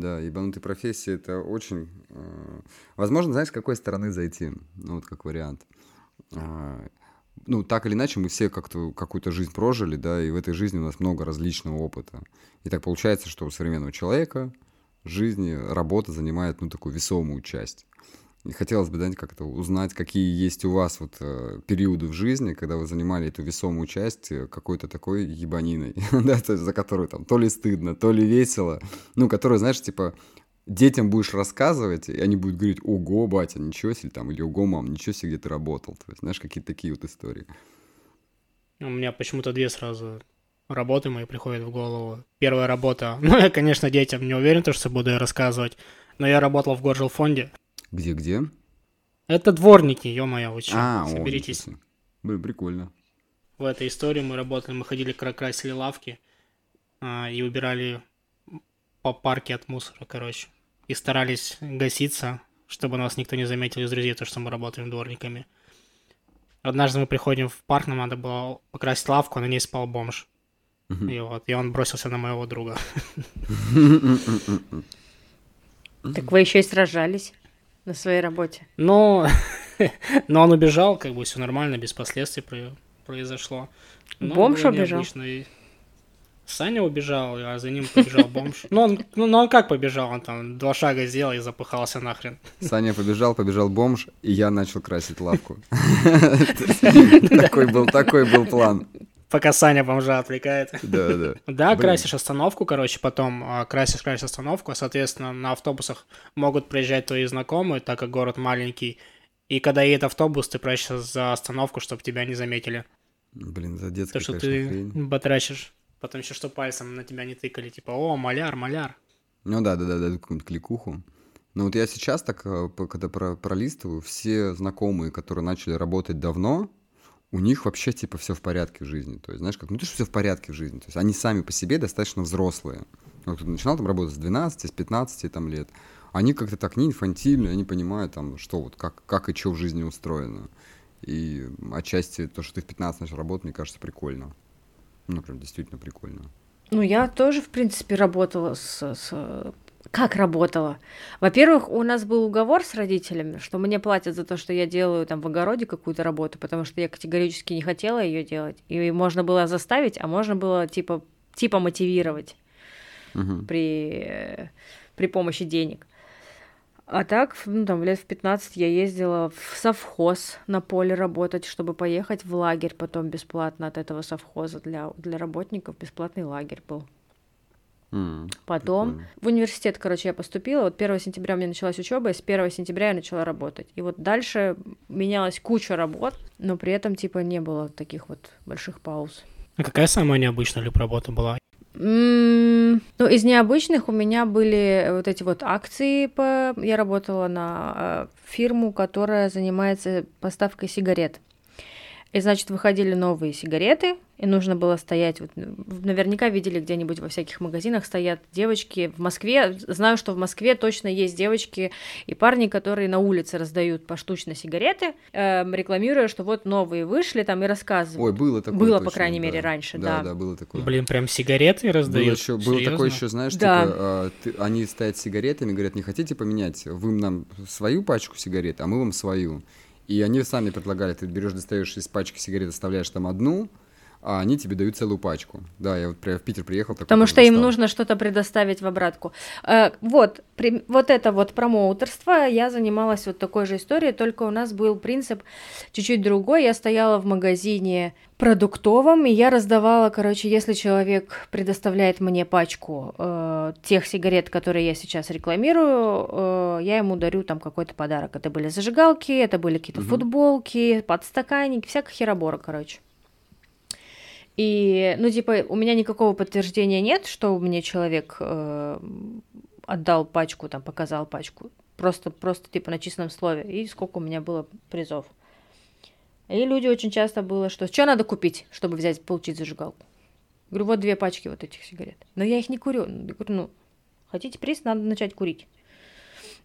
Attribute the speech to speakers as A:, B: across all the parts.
A: Да, ебанутые профессии это очень... Э, возможно, знаешь, с какой стороны зайти? Ну, вот как вариант. Э, ну, так или иначе, мы все как-то какую-то жизнь прожили, да, и в этой жизни у нас много различного опыта. И так получается, что у современного человека жизни работа занимает, ну, такую весомую часть. Хотелось бы, да, как-то узнать, какие есть у вас вот э, периоды в жизни, когда вы занимали эту весомую часть э, какой-то такой ебаниной, да, то есть за которую там то ли стыдно, то ли весело, ну, которую, знаешь, типа, детям будешь рассказывать, и они будут говорить, ого, батя, ничего себе, там, или ого, мам, ничего себе, где ты работал, то есть, знаешь, какие-то такие вот истории.
B: У меня почему-то две сразу работы мои приходят в голову. Первая работа, ну, я, конечно, детям не уверен, что буду я рассказывать, но я работал в горжилфонде,
A: где-где?
B: Это дворники, ё-моё, вы чё, а, соберитесь.
A: О, Блин, прикольно.
B: В этой истории мы работали, мы ходили, красили лавки а, и убирали по парке от мусора, короче. И старались гаситься, чтобы нас никто не заметил из друзей, то, что мы работаем дворниками. Однажды мы приходим в парк, нам надо было покрасить лавку, а на ней спал бомж. И вот, и он бросился на моего друга.
C: Так вы еще и сражались на своей работе.
B: Но, но он убежал, как бы все нормально, без последствий произошло.
C: Но бомж убежал?
B: Саня убежал, а за ним побежал бомж. Ну он, ну, ну он как побежал? Он там два шага сделал и запыхался нахрен.
A: Саня побежал, побежал бомж, и я начал красить лавку. Такой был, такой был план
B: пока Саня бомжа отвлекает.
A: Да, да.
B: Да, красишь остановку, короче, потом а, красишь, красишь остановку, соответственно, на автобусах могут приезжать твои знакомые, так как город маленький, и когда едет автобус, ты прячешься за остановку, чтобы тебя не заметили.
A: Блин, за детский,
B: То, что ты хрень. батрачишь, потом еще что пальцем на тебя не тыкали, типа, о, маляр, маляр.
A: Ну да, да, да, да, какую-нибудь кликуху. Но вот я сейчас так, э, когда пролистываю, все знакомые, которые начали работать давно, у них вообще типа все в порядке в жизни. То есть, знаешь, как, ну то, что все в порядке в жизни. То есть они сами по себе достаточно взрослые. Вот кто начинал там работать с 12, с 15 там, лет. Они как-то так не инфантильны, они понимают там, что вот, как, как и что в жизни устроено. И отчасти то, что ты в 15 начал работать, мне кажется, прикольно. Ну, прям действительно прикольно.
C: Ну, я тоже, в принципе, работала с, с как работала? Во-первых, у нас был уговор с родителями, что мне платят за то, что я делаю там в огороде какую-то работу, потому что я категорически не хотела ее делать. И можно было заставить, а можно было типа, типа мотивировать угу. при, при помощи денег. А так, ну, там, лет в 15 я ездила в совхоз на поле работать, чтобы поехать в лагерь потом бесплатно от этого совхоза для, для работников. Бесплатный лагерь был.
A: Mm,
C: Потом прикольно. в университет, короче, я поступила. Вот 1 сентября у меня началась учеба, и с 1 сентября я начала работать. И вот дальше менялась куча работ, но при этом, типа, не было таких вот больших пауз.
B: А какая самая необычная люб работа была?
C: Mm, ну, из необычных у меня были вот эти вот акции. По... Я работала на э, фирму, которая занимается поставкой сигарет. И, значит, выходили новые сигареты, и нужно было стоять, вот, наверняка видели где-нибудь во всяких магазинах стоят девочки в Москве, знаю, что в Москве точно есть девочки и парни, которые на улице раздают поштучно сигареты, э, рекламируя, что вот новые вышли там и рассказывают.
A: Ой, было такое.
C: Было,
A: точно,
C: по крайней
A: да.
C: мере, раньше, да.
A: Да, да, было такое.
B: Блин, прям сигареты раздают?
A: Было, еще, было такое еще, знаешь, да. типа, э, ты, они стоят с сигаретами, говорят, не хотите поменять, вы нам свою пачку сигарет, а мы вам свою. И они сами предлагали, ты берешь, достаешь из пачки сигарет, оставляешь там одну, а они тебе дают целую пачку. Да, я вот в Питер приехал.
C: Потому что им нужно что-то предоставить в обратку. Э, вот, при, вот это вот промоутерство, я занималась вот такой же историей, только у нас был принцип чуть-чуть другой. Я стояла в магазине продуктовом, и я раздавала, короче, если человек предоставляет мне пачку э, тех сигарет, которые я сейчас рекламирую, э, я ему дарю там какой-то подарок. Это были зажигалки, это были какие-то угу. футболки, подстаканники, всякая херобора, короче. И, ну, типа, у меня никакого подтверждения нет, что мне человек э, отдал пачку, там, показал пачку. Просто, просто, типа, на чистом слове. И сколько у меня было призов. И люди очень часто было, что что надо купить, чтобы взять, получить зажигалку. Говорю, вот две пачки вот этих сигарет. Но я их не курю. Я говорю, ну, хотите приз, надо начать курить.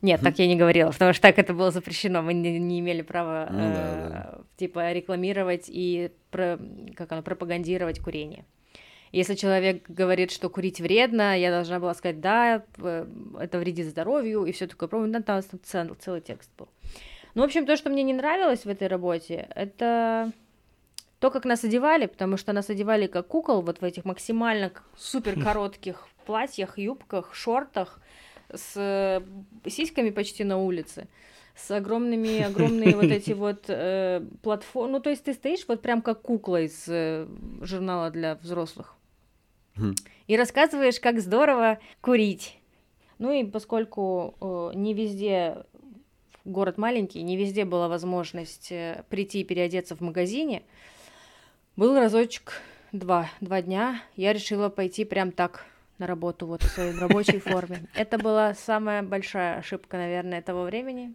C: Нет, так я не говорила, потому что так это было запрещено. Мы не, не имели права ну, э, да, да. типа рекламировать и про, как оно, пропагандировать курение. Если человек говорит, что курить вредно, я должна была сказать, да, это вредит здоровью, и все такое. Помню, там, там целый, целый текст был. Ну, в общем, то, что мне не нравилось в этой работе, это то, как нас одевали, потому что нас одевали как кукол вот в этих максимально супер коротких платьях, юбках, шортах с э, сиськами почти на улице с огромными, огромные вот эти вот э, платформы. Ну, то есть ты стоишь вот прям как кукла из э, журнала для взрослых. Хм. И рассказываешь, как здорово курить. Ну и поскольку э, не везде город маленький, не везде была возможность э, прийти и переодеться в магазине, был разочек два, два дня, я решила пойти прям так на работу, вот в своей рабочей форме. Это была самая большая ошибка, наверное, того времени.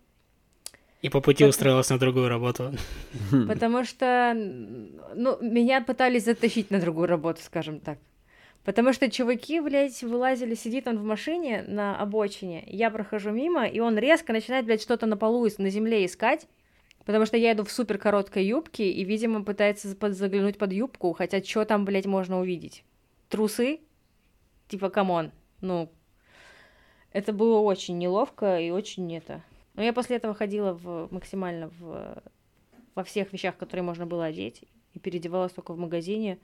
B: И по пути устроилась на другую работу.
C: Потому что, ну, меня пытались затащить на другую работу, скажем так. Потому что чуваки, блядь, вылазили, сидит он в машине на обочине, я прохожу мимо, и он резко начинает, блядь, что-то на полу, на земле искать, потому что я иду в супер короткой юбке, и, видимо, пытается заглянуть под юбку, хотя что там, блядь, можно увидеть? Трусы? Типа, come on, ну... Это было очень неловко и очень это... Но я после этого ходила в, максимально в, во всех вещах, которые можно было одеть, и переодевалась только в магазине.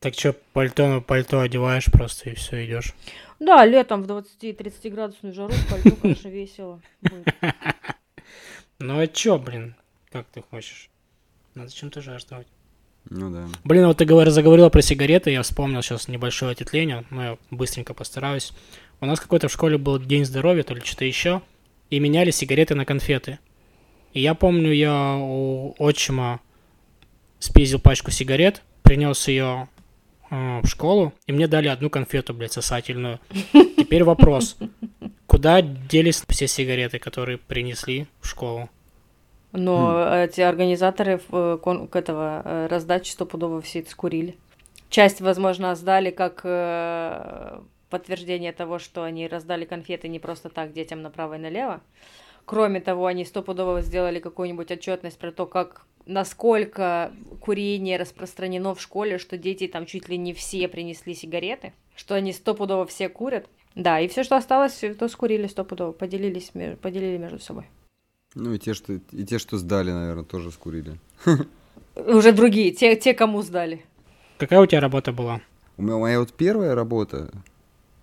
B: Так что, пальто на пальто одеваешь просто и все, идешь.
C: Да, летом в 20-30 градусную жару пальто, конечно, весело
B: Ну а чё, блин, как ты хочешь? Надо чем-то жертвовать.
A: Ну да.
B: Блин, вот ты говор, заговорила про сигареты, я вспомнил сейчас небольшое ответвление, но я быстренько постараюсь. У нас какой-то в школе был день здоровья, то ли что-то еще и меняли сигареты на конфеты. И я помню, я у отчима спиздил пачку сигарет, принес ее э, в школу, и мне дали одну конфету, блядь, сосательную. Теперь вопрос. Куда делись все сигареты, которые принесли в школу?
C: Но хм. эти организаторы э, к этого э, раздачи стопудово все это скурили. Часть, возможно, сдали как э, подтверждение того, что они раздали конфеты не просто так детям направо и налево. Кроме того, они стопудово сделали какую-нибудь отчетность про то, как насколько курение распространено в школе, что дети там чуть ли не все принесли сигареты, что они стопудово все курят. Да, и все, что осталось, то скурили стопудово, поделились, поделили между собой.
A: Ну и те, что, и те, что сдали, наверное, тоже скурили.
C: Уже другие, те, те, кому сдали.
B: Какая у тебя работа была?
A: У меня моя вот первая работа,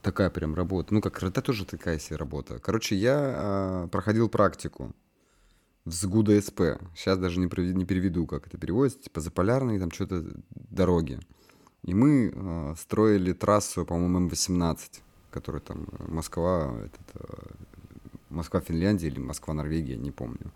A: такая прям работа. Ну, как это тоже такая себе работа. Короче, я а, проходил практику в СГУДа СП. Сейчас даже не, не переведу, как это переводится. Типа заполярные там что-то дороги. И мы а, строили трассу, по-моему, М18, которая там Москва, этот, а, Москва, Финляндия или Москва, Норвегия, не помню.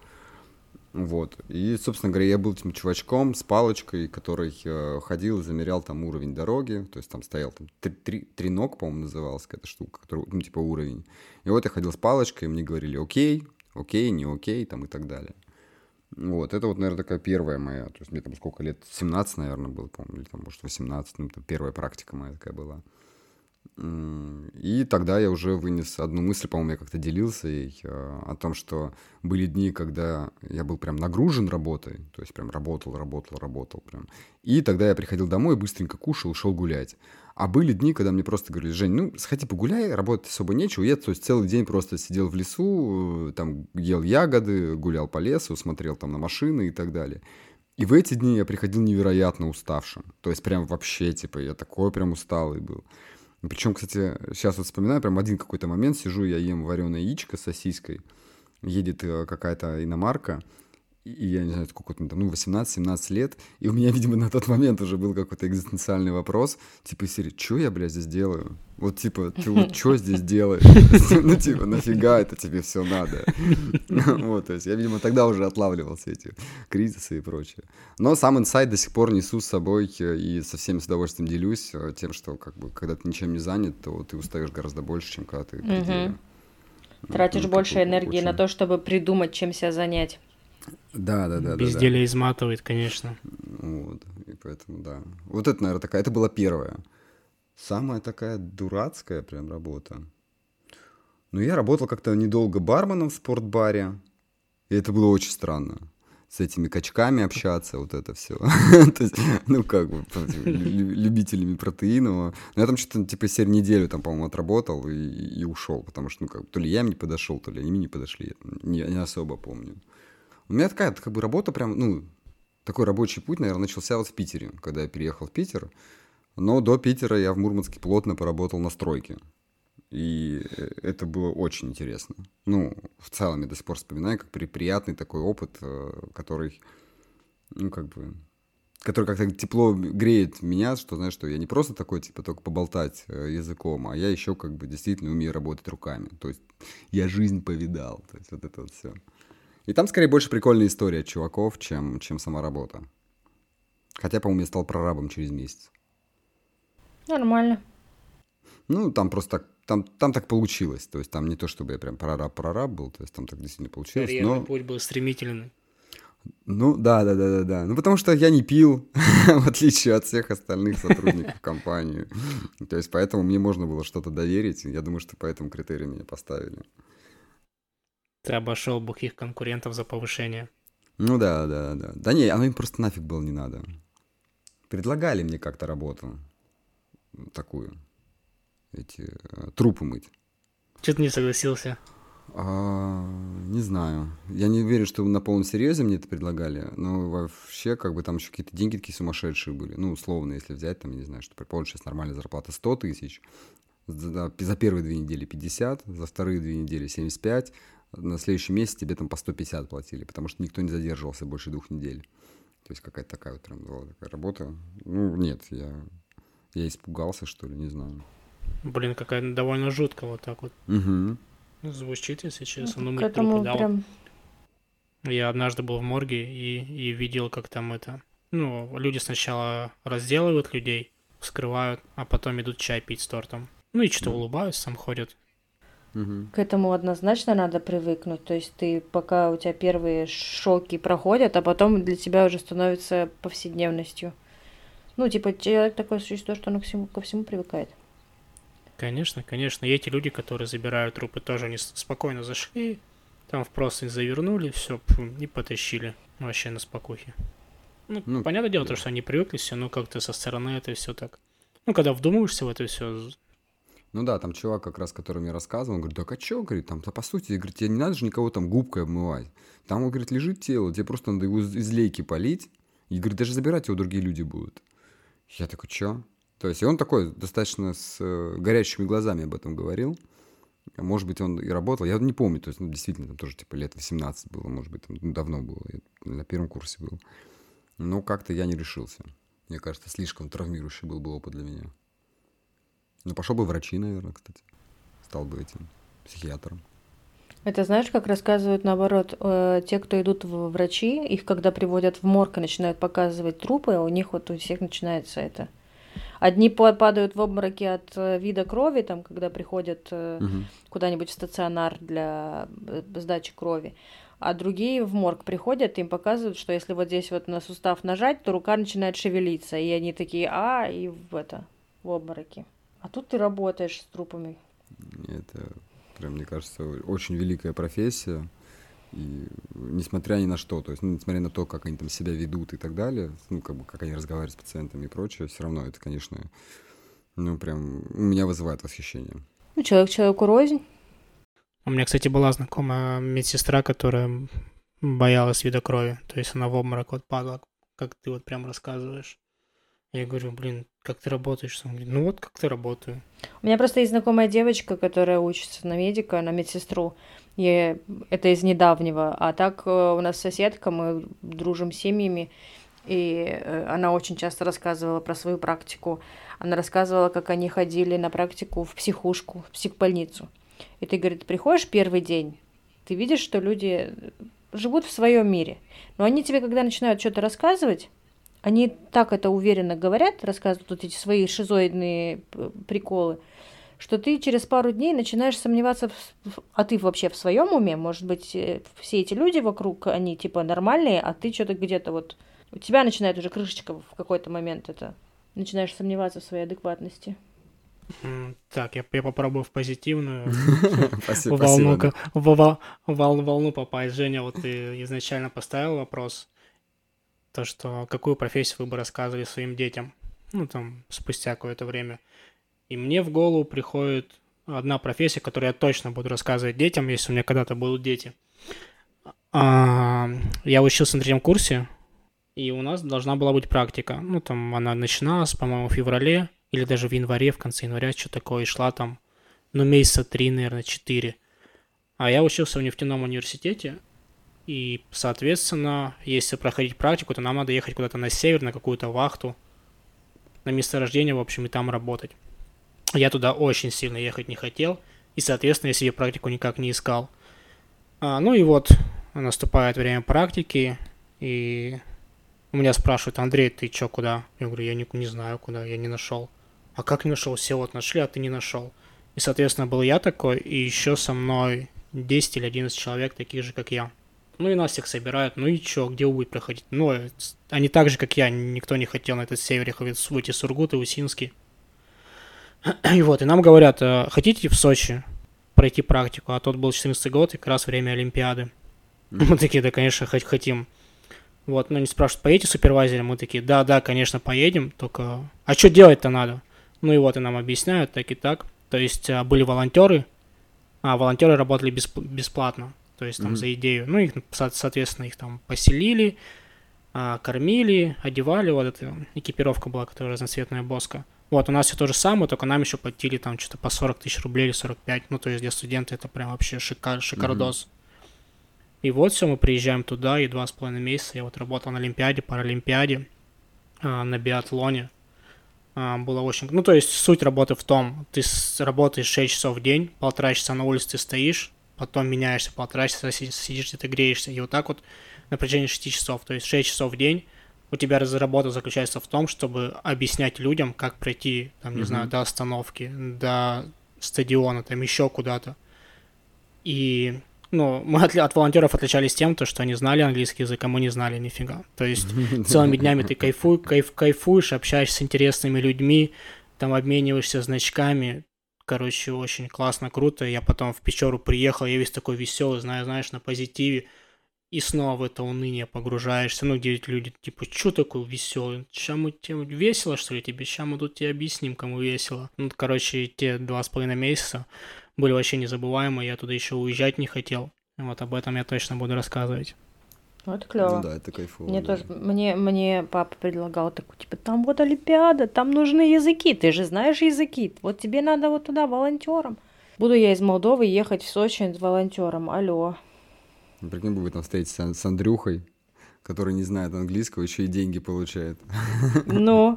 A: Вот. И, собственно говоря, я был этим чувачком с палочкой, который э, ходил и замерял там уровень дороги. То есть там стоял там три, три, треног, по-моему, называлась какая-то штука, который, ну, типа уровень. И вот я ходил с палочкой, и мне говорили, окей, окей, не окей, там и так далее. Вот, это вот, наверное, такая первая моя, то есть мне там сколько лет, 17, наверное, было, помню, или там, может, 18, ну, это первая практика моя такая была. И тогда я уже вынес одну мысль, по-моему, я как-то делился ей, э, о том, что были дни, когда я был прям нагружен работой, то есть прям работал, работал, работал прям. И тогда я приходил домой, быстренько кушал, шел гулять. А были дни, когда мне просто говорили, Жень, ну, сходи погуляй, работать особо нечего. Я, то есть, целый день просто сидел в лесу, э, там, ел ягоды, гулял по лесу, смотрел там на машины и так далее. И в эти дни я приходил невероятно уставшим. То есть, прям вообще, типа, я такой прям усталый был. Причем, кстати, сейчас вот вспоминаю, прям один какой-то момент, сижу, я ем вареное яичко с сосиской, едет э, какая-то иномарка, и я не знаю, сколько там, ну, 18-17 лет, и у меня, видимо, на тот момент уже был какой-то экзистенциальный вопрос, типа, серии, что я, блядь, здесь делаю? Вот, типа, ты вот что здесь делаешь? Ну, типа, нафига это тебе все надо? Вот, то есть я, видимо, тогда уже отлавливал все эти кризисы и прочее. Но сам инсайт до сих пор несу с собой и со всеми с удовольствием делюсь э, тем, что, как бы, когда ты ничем не занят, то ты устаешь гораздо больше, чем когда ты
C: Тратишь больше энергии на то, чтобы придумать, чем себя занять.
A: Да, да, да.
B: Безделие да, да. изматывает, конечно.
A: Вот, и поэтому, да. Вот это, наверное, такая, это была первая. Самая такая дурацкая прям работа. Ну, я работал как-то недолго барменом в спортбаре, и это было очень странно. с этими качками общаться, вот это все. ну, как бы, любителями протеинового. Но я там что-то, типа, серию неделю там, по-моему, отработал и, и ушел, потому что, ну, как то ли я им не подошел, то ли они мне не подошли. Не, не особо помню. У меня такая, как бы, работа прям, ну, такой рабочий путь, наверное, начался вот в Питере, когда я переехал в Питер. Но до Питера я в Мурманске плотно поработал на стройке. И э, это было очень интересно. Ну, в целом я до сих пор вспоминаю, как приятный такой опыт, э, который, ну, как бы, который как-то тепло греет меня, что, знаешь, что я не просто такой, типа, только поболтать э, языком, а я еще, как бы, действительно умею работать руками. То есть я жизнь повидал, то есть вот это вот все. И там, скорее, больше прикольная история чуваков, чем, чем сама работа. Хотя, по-моему, я стал прорабом через месяц.
C: Нормально.
A: Ну, там просто так там, там так получилось. То есть там не то, чтобы я прям прораб-прораб был, то есть там так действительно получилось.
B: Карьерный но... путь был стремительный.
A: Ну, да, да, да, да, да. Ну, потому что я не пил, в отличие от всех остальных сотрудников компании. То есть, поэтому мне можно было что-то доверить. Я думаю, что по этому критерию меня поставили.
B: Ты обошел бухих конкурентов за повышение.
A: Ну да, да, да. Да не, оно им просто нафиг было не надо. Предлагали мне как-то работу такую эти э, трупы мыть.
B: Что ты не согласился?
A: А, не знаю. Я не верю, что на полном серьезе мне это предлагали, но вообще, как бы там еще какие-то деньги такие сумасшедшие были. Ну, условно, если взять, там, я не знаю, что, предположим, сейчас нормальная зарплата 100 тысяч, за, за первые две недели 50, за вторые две недели 75, на следующий месяц тебе там по 150 платили, потому что никто не задерживался больше двух недель. То есть какая-то такая вот прям была такая работа. Ну, нет, я, я испугался, что ли, не знаю.
B: Блин, какая довольно жутко вот так вот.
A: Угу.
B: Звучит, если честно. Ну, мы прям... Я однажды был в морге и, и видел, как там это... Ну, люди сначала разделывают людей, вскрывают, а потом идут чай пить с тортом. Ну и что-то улыбаются, сам ходят.
C: К этому однозначно надо привыкнуть. То есть ты пока у тебя первые шоки проходят, а потом для тебя уже становится повседневностью. Ну, типа, человек такое существо, что он ко всему, ко всему привыкает.
B: Конечно, конечно. И эти люди, которые забирают трупы, тоже они спокойно зашли, там в простынь завернули, все, и потащили вообще на спокухе. Ну, ну понятное дело, да. то, что они привыкли все, но как-то со стороны это все так. Ну, когда вдумываешься в это все.
A: Ну да, там чувак как раз, который мне рассказывал, он говорит, так а что, говорит, там, по сути, говорит, тебе не надо же никого там губкой обмывать. Там, он говорит, лежит тело, тебе просто надо его из лейки полить, и, говорит, даже забирать его другие люди будут. Я такой, что? То есть и он такой достаточно с э, горящими глазами об этом говорил. Может быть, он и работал, я не помню, то есть, ну, действительно, там тоже, типа, лет 18 было, может быть, там, ну, давно было, я на первом курсе был. Но как-то я не решился. Мне кажется, слишком травмирующий был бы опыт для меня. Ну, пошел бы врачи, наверное, кстати. Стал бы этим психиатром.
C: Это знаешь, как рассказывают наоборот, э, те, кто идут в врачи, их когда приводят в морг и начинают показывать трупы, у них вот у всех начинается это Одни падают в обмороки от э, вида крови, там, когда приходят угу. куда-нибудь в стационар для э, сдачи крови, а другие в морг приходят, им показывают, что если вот здесь вот на сустав нажать, то рука начинает шевелиться, и они такие, а, и в это, в обмороки. А тут ты работаешь с трупами.
A: Это, прям, мне кажется, очень великая профессия. И несмотря ни на что, то есть, ну, несмотря на то, как они там себя ведут и так далее, ну, как бы, как они разговаривают с пациентами и прочее, все равно это, конечно, ну, прям, у меня вызывает восхищение.
C: Ну, человек человеку рознь.
B: У меня, кстати, была знакомая медсестра, которая боялась вида крови. То есть она в обморок вот падала, как ты вот прям рассказываешь. Я говорю, блин, как ты работаешь? Он говорит, ну вот как ты работаю.
C: У меня просто есть знакомая девочка, которая учится на медика, на медсестру. И это из недавнего. А так э, у нас соседка, мы дружим с семьями, и э, она очень часто рассказывала про свою практику. Она рассказывала, как они ходили на практику в психушку, в психбольницу. И ты, говорит, приходишь первый день, ты видишь, что люди живут в своем мире. Но они тебе, когда начинают что-то рассказывать, они так это уверенно говорят, рассказывают вот эти свои шизоидные э, приколы, что ты через пару дней начинаешь сомневаться, в, а ты вообще в своем уме, может быть, э, все эти люди вокруг, они типа нормальные, а ты что-то где-то вот, у тебя начинает уже крышечка в какой-то момент это, начинаешь сомневаться в своей адекватности.
B: Так, я, я попробую в позитивную волну, попасть. Женя, вот ты изначально поставил вопрос, то, что какую профессию вы бы рассказывали своим детям, ну, там, спустя какое-то время. И мне в голову приходит одна профессия, которую я точно буду рассказывать детям, если у меня когда-то будут дети. А, я учился на третьем курсе, и у нас должна была быть практика. Ну, там она начиналась, по-моему, в феврале, или даже в январе, в конце января, что такое, и шла там, ну, месяца три, наверное, четыре. А я учился в нефтяном университете, и, соответственно, если проходить практику, то нам надо ехать куда-то на север, на какую-то вахту, на месторождение, в общем, и там работать. Я туда очень сильно ехать не хотел, и, соответственно, я себе практику никак не искал. А, ну и вот, наступает время практики, и у меня спрашивают, Андрей, ты чё, куда? Я говорю, я не, не знаю, куда, я не нашел. А как не нашел? Все вот нашли, а ты не нашел. И, соответственно, был я такой, и еще со мной 10 или 11 человек, таких же, как я. Ну и нас всех собирают, ну и чё, где будет проходить? Ну, э, они так же, как я, никто не хотел на этот севере выйти Сургут и Усинский. И вот, и нам говорят, «Э, хотите в Сочи пройти практику? А тот был 14 год, и как раз время Олимпиады. Мы такие, да, конечно, хоть хотим. Вот, ну, они спрашивают, поедете супервайзером? Мы такие, да, да, конечно, поедем, только... А что делать-то надо? Ну и вот, и нам объясняют, так и так. То есть а, были волонтеры, а волонтеры работали бесп- бесплатно, то есть там mm-hmm. за идею. Ну, их, соответственно, их там поселили, а, кормили, одевали, вот эта экипировка была, которая разноцветная боска. Вот, у нас все то же самое, только нам еще платили там что-то по 40 тысяч рублей или 45. Ну, то есть для студента это прям вообще шикар, шикардос. Mm-hmm. И вот все, мы приезжаем туда, и два с половиной месяца я вот работал на Олимпиаде, Паралимпиаде, а, на биатлоне. А, было очень... Ну, то есть суть работы в том, ты работаешь 6 часов в день, полтора часа на улице ты стоишь, потом меняешься, полтора часа сидишь где-то греешься, и вот так вот на протяжении 6 часов, то есть 6 часов в день у тебя работа заключается в том, чтобы объяснять людям, как пройти, там, не mm-hmm. знаю, до остановки, до стадиона, там еще куда-то. И ну, мы от, от волонтеров отличались тем, то, что они знали английский язык, а мы не знали нифига. То есть целыми днями ты кайфуй, кайф, кайфуешь, общаешься с интересными людьми, там обмениваешься значками. Короче, очень классно, круто. Я потом в Печору приехал, я весь такой веселый, знаешь, знаешь, на позитиве. И снова в это уныние погружаешься. Ну, где люди, типа, что такое веселый? Сейчас мы тебе весело, что ли, тебе? Сейчас мы тут тебе объясним, кому весело. Ну, короче, те два с половиной месяца были вообще незабываемые, я туда еще уезжать не хотел. Вот об этом я точно буду рассказывать.
C: Ну, это клево.
A: Ну да, это кайфово.
C: Мне
A: да.
C: тоже, мне, мне папа предлагал такой, типа, там вот Олимпиада, там нужны языки, ты же знаешь языки, вот тебе надо вот туда волонтером. Буду я из Молдовы ехать в Сочи с волонтером, алло.
A: Прикинь, вы там встретитесь с Андрюхой, который не знает английского, еще и деньги получает.
C: Ну,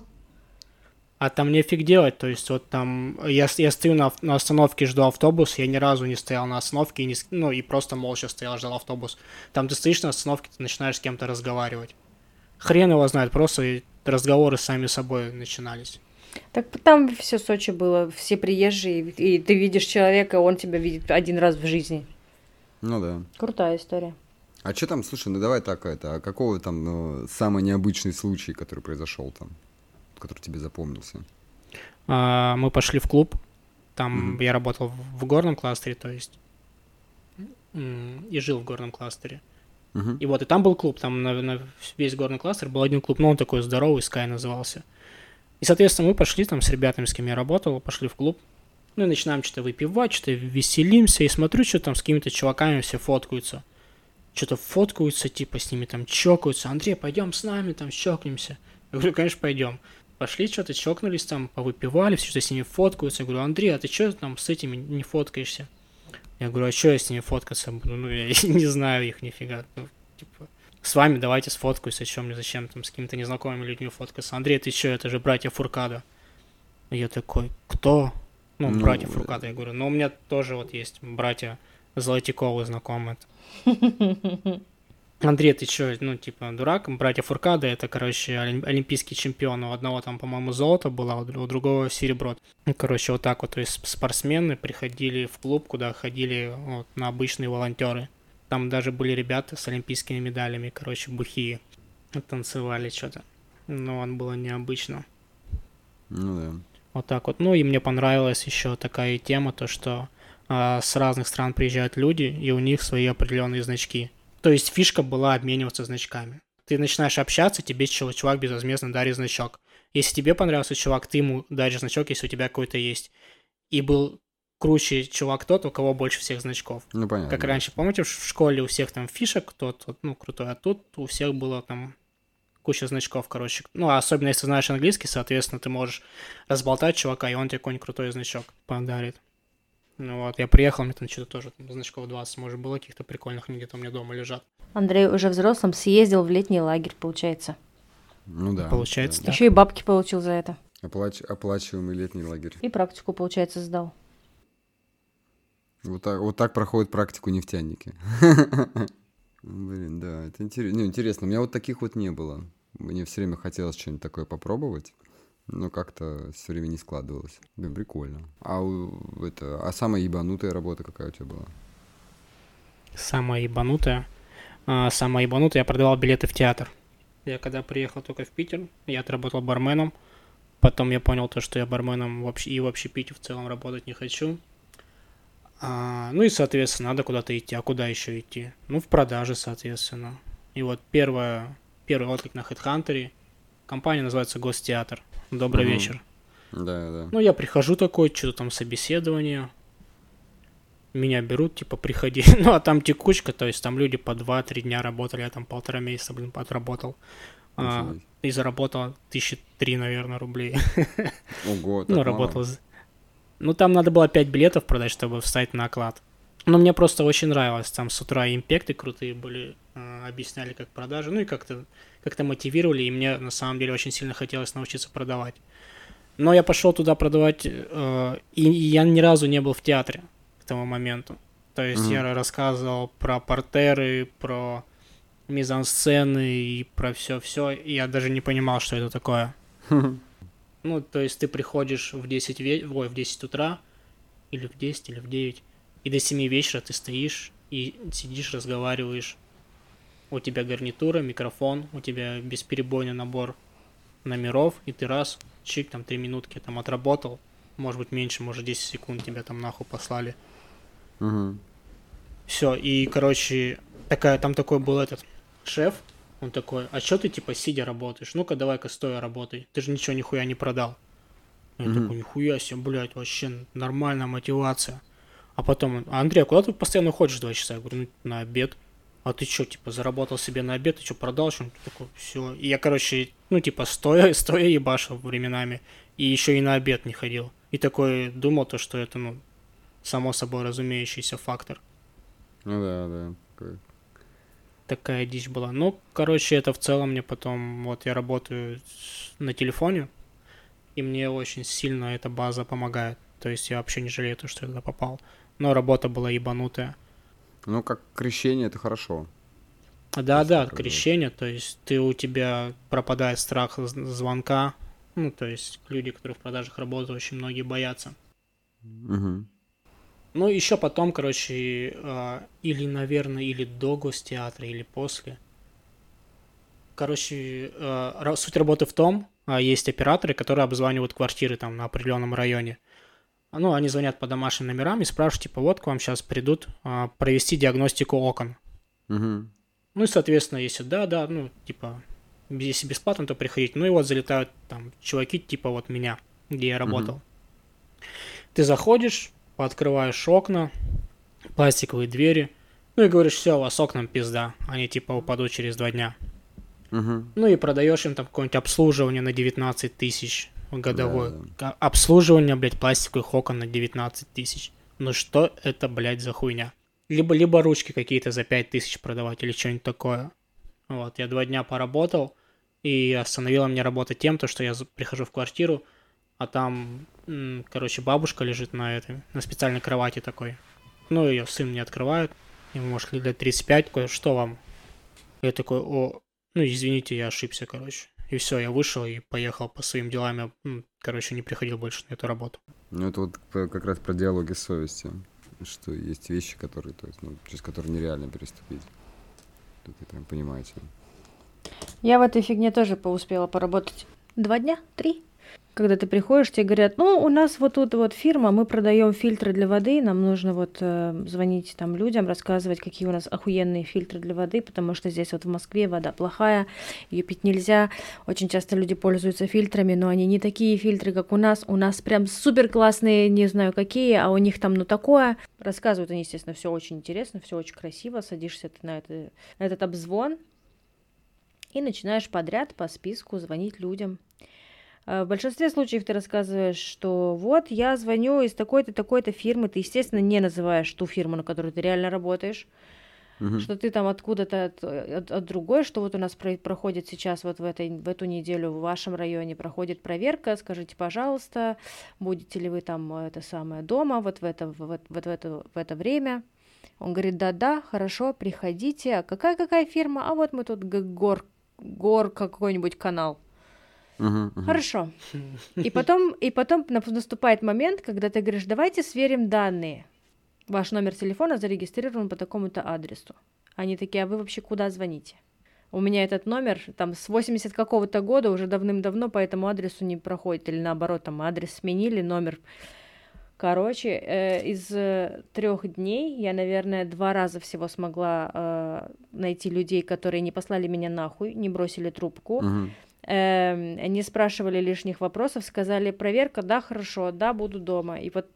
B: а там нефиг делать, то есть вот там, я, я стою на, на остановке, жду автобус, я ни разу не стоял на остановке, и не, ну и просто молча стоял, ждал автобус. Там ты стоишь на остановке, ты начинаешь с кем-то разговаривать. Хрен его знает, просто разговоры сами собой начинались.
C: Так там все Сочи было, все приезжие, и ты видишь человека, он тебя видит один раз в жизни.
A: Ну да.
C: Крутая история.
A: А что там, слушай, ну давай так это, а какого там ну, самый необычный случай, который произошел там? Который тебе запомнился?
B: А, мы пошли в клуб. Там mm-hmm. я работал в, в горном кластере, то есть и жил в горном кластере. Uh-huh. И вот, и там был клуб, там на, на весь горный кластер был один клуб, но он такой здоровый, Sky назывался. И, соответственно, мы пошли там с ребятами, с кем я работал, пошли в клуб. Ну и начинаем что-то выпивать, что-то веселимся, и смотрю, что там с какими-то чуваками все фоткаются. Что-то фоткаются, типа с ними там чокаются. Андрей, пойдем с нами, там чокнемся. Я говорю, конечно, пойдем пошли что-то, чокнулись там, повыпивали, все что с ними фоткаются. Я говорю, Андрей, а ты что там с этими не фоткаешься? Я говорю, а что я с ними фоткаться буду? Ну, я не знаю их нифига. Ну, типа, с вами давайте сфоткаюсь, о чем мне, зачем там с какими-то незнакомыми людьми фоткаться. Андрей, ты что, это же братья Фуркада. Я такой, кто? Ну, ну братья Фуркада. Я говорю, ну, у меня тоже вот есть братья Золотиковы знакомые. Андрей, ты что, ну, типа, дурак? Братья Фуркада, это, короче, олимпийский чемпион. У одного там, по-моему, золото было, а у другого серебро. Ну, короче, вот так вот. То есть спортсмены приходили в клуб, куда ходили вот, на обычные волонтеры. Там даже были ребята с олимпийскими медалями, короче, бухие. Танцевали что-то. Но он было необычно.
A: Ну да.
B: Вот так вот. Ну и мне понравилась еще такая тема, то что а, с разных стран приезжают люди, и у них свои определенные значки. То есть фишка была обмениваться значками. Ты начинаешь общаться, тебе чувак безвозмездно дарит значок. Если тебе понравился чувак, ты ему даришь значок, если у тебя какой-то есть. И был круче чувак тот, у кого больше всех значков.
A: Ну, понятно.
B: Как раньше, помните, в школе у всех там фишек, тот, ну, крутой, а тут у всех было там куча значков, короче. Ну, а особенно если знаешь английский, соответственно, ты можешь разболтать чувака, и он тебе какой-нибудь крутой значок подарит. Ну вот, я приехал, мне там что-то тоже там, значков 20, может, было каких-то прикольных, они где-то у меня дома лежат.
C: Андрей уже взрослым съездил в летний лагерь, получается.
A: Ну да.
B: Получается, да.
C: Еще и бабки получил за это.
A: Оплач- оплачиваемый летний лагерь.
C: И практику, получается, сдал.
A: Вот так, вот так проходит практику нефтяники. Блин, да, это интерес- ну, интересно. У меня вот таких вот не было. Мне все время хотелось что-нибудь такое попробовать, но как-то все время не складывалось. Блин, прикольно. А, это, а самая ебанутая работа какая у тебя была?
B: Самая ебанутая. А, самая ебанутая, я продавал билеты в театр. Я когда приехал только в Питер, я отработал барменом. Потом я понял то, что я барменом вообще и вообще пить в целом работать не хочу. А, ну и, соответственно, надо куда-то идти. А куда еще идти? Ну, в продаже, соответственно. И вот первое, первый отклик на HeadHunter. Компания называется Гостеатр. Добрый
A: Мгм.
B: вечер.
A: Да, да.
B: Ну, я прихожу такой, что-то там собеседование. Меня берут, типа, приходи. Ну, а там текучка, то есть там люди по 2-3 дня работали, я там полтора месяца, блин, отработал. А, и заработал тысячи три, наверное, рублей.
A: Ого,
B: ну,
A: мало?
B: работал. з- Ну, там надо было 5 билетов продать, чтобы встать на оклад. Но мне просто очень нравилось. Там с утра импекты крутые были, а, объясняли, как продажи, ну и как-то как-то мотивировали, и мне на самом деле очень сильно хотелось научиться продавать. Но я пошел туда продавать, э, и я ни разу не был в театре к тому моменту. То есть
A: Мгм.
B: я рассказывал про портеры, про мизансцены и про все-все, и я даже не понимал, что это такое. Ну, то есть ты приходишь в 10, ве... Ой, в 10 утра, или в 10, или в 9, и до 7 вечера ты стоишь и сидишь, разговариваешь. У тебя гарнитура, микрофон, у тебя бесперебойный набор номеров, и ты раз, чик, там 3 минутки там отработал, может быть меньше, может 10 секунд тебя там нахуй послали.
A: Мгм.
B: Все, и, короче, такая, там такой был этот шеф, он такой, а чё ты, типа, сидя работаешь? Ну-ка, давай-ка стоя работай. Ты же ничего нихуя не продал. Я
A: Мгм.
B: такой, нихуя себе, блядь, вообще нормальная мотивация. А потом, а Андрей, а куда ты постоянно ходишь два часа? Я говорю, ну, на обед. А ты что, типа, заработал себе на обед, ты что, продал что-нибудь? Такой, все. И я, короче, ну, типа, стоя, стоя ебашил временами. И еще и на обед не ходил. И такой думал то, что это, ну, само собой разумеющийся фактор.
A: Ну да, да. такой.
B: такая дичь была. Ну, короче, это в целом мне потом, вот я работаю на телефоне, и мне очень сильно эта база помогает. То есть я вообще не жалею то, что я туда попал. Но работа была ебанутая.
A: Ну, как крещение, это хорошо.
B: Да, да,
A: как
B: крещение, то есть ты у тебя пропадает страх звонка. Ну, то есть люди, которые в продажах работают, очень многие боятся.
A: Мгм.
B: Ну, еще потом, короче, а, или, наверное, или до гостеатра, или после. Короче, а, суть работы в том, а, есть операторы, которые обзванивают квартиры там на определенном районе. А, Ну, они звонят по домашним номерам и спрашивают, типа, вот к вам сейчас придут а, провести диагностику окон.
A: Мгм.
B: Ну и, соответственно, если да, да, ну, типа, если бесплатно, то приходить. Ну и вот залетают там чуваки, типа вот меня, где я работал. Ты заходишь, открываешь окна, пластиковые двери, ну и говоришь, все, у вас окнам пизда, они типа упадут через два дня.
A: Мгм.
B: Ну и продаешь им там какое-нибудь обслуживание на 19 тысяч годовое.
A: Да,
B: Обслуживание, блядь, пластиковых окон на 19 тысяч. Ну что это, блядь, за хуйня? Либо, либо ручки какие-то за 5 тысяч продавать или что-нибудь такое. Вот, я два дня поработал, и остановила мне работа тем, то, что я прихожу в квартиру, а там, короче, бабушка лежит на этой, на специальной кровати такой. Ну, ее сын не открывает, ему, может, лет 35, такой, что вам? Я такой, о, ну, извините, я ошибся, короче. И все, я вышел и поехал по своим делам. Я, короче, не приходил больше на эту работу.
A: Ну, это вот как раз про диалоги с совестью. Что есть вещи, которые, то есть, ну, через которые нереально переступить. Тут вы прям понимаете.
C: Я в этой фигне тоже поуспела поработать. Два дня? Три? Когда ты приходишь, тебе говорят, ну, у нас вот тут вот фирма, мы продаем фильтры для воды, нам нужно вот э, звонить там людям, рассказывать, какие у нас охуенные фильтры для воды, потому что здесь вот в Москве вода плохая, ее пить нельзя. Очень часто люди пользуются фильтрами, но они не такие фильтры, как у нас. У нас прям супер классные, не знаю какие, а у них там ну такое. Рассказывают они, естественно, все очень интересно, все очень красиво. Садишься ты на, это, на этот обзвон и начинаешь подряд по списку звонить людям. А, в большинстве случаев ты рассказываешь, что вот я звоню из такой-то, такой-то фирмы, ты, естественно, не называешь ту фирму, на которой ты реально работаешь, угу. что ты там откуда-то от, от, от другой, что вот у нас про, проходит сейчас вот в, этой, в эту неделю в вашем районе проходит проверка, скажите, пожалуйста, будете ли вы там э, это самое дома вот в это, в, в, в, это, в это время. Он говорит, да-да, хорошо, приходите. А какая-какая фирма? А вот мы тут гор, гор какой-нибудь канал.
A: Uh-huh, uh-huh.
C: Хорошо. И потом, и потом наступает момент, когда ты говоришь, давайте сверим данные. Ваш номер телефона зарегистрирован по такому-то адресу. Они такие, а вы вообще куда звоните? У меня этот номер там с 80 какого-то года уже давным-давно по этому адресу не проходит. Или наоборот, там адрес сменили, номер. Короче, э, из э, трех дней я, наверное, два раза всего смогла э, найти людей, которые не послали меня нахуй, не бросили трубку. Uh-huh э, не спрашивали лишних вопросов, сказали проверка, да, хорошо, да, буду дома. И вот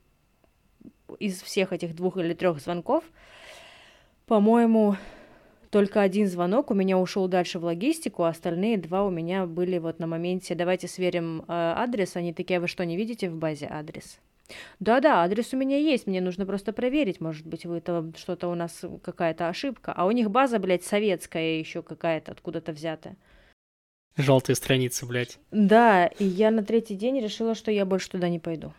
C: из всех этих двух или трех звонков, по-моему, только один звонок у меня ушел дальше в логистику, а остальные два у меня были вот на моменте, давайте сверим э, адрес, они такие, «А вы что, не видите в базе адрес? Да-да, адрес у меня есть, мне нужно просто проверить, может быть, вы это что-то у нас какая-то ошибка, а у них база, блядь, советская еще какая-то откуда-то взятая.
B: Желтые страницы, блядь.
C: Да, и я на третий день решила, что я больше туда не пойду.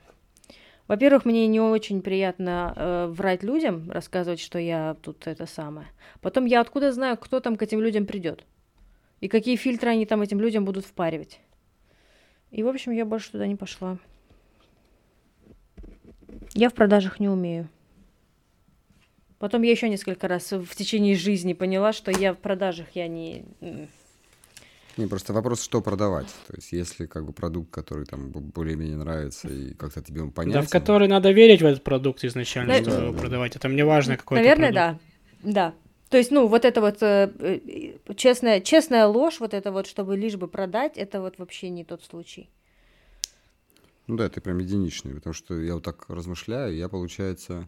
C: Во-первых, мне не очень приятно э, врать людям, рассказывать, что я тут это самое. Потом я откуда знаю, кто там к этим людям придет. И какие фильтры они там этим людям будут впаривать. И, в общем, я больше туда не пошла. Я в продажах не умею. Потом я еще несколько раз в течение жизни поняла, что я в продажах я не...
A: Не, просто вопрос, что продавать. То есть, если как бы продукт, который там более-менее нравится и как-то тебе он понятен.
B: Да, в который надо верить в этот продукт изначально, да, чтобы да, его да. продавать. Это мне важно какой-то
C: Наверное, продукт. да. Да. То есть, ну, вот это вот э, э, честная, честная ложь, вот это вот, чтобы лишь бы продать, это вот вообще не тот случай.
A: Ну да, ты прям единичный, потому что я вот так размышляю, я, получается,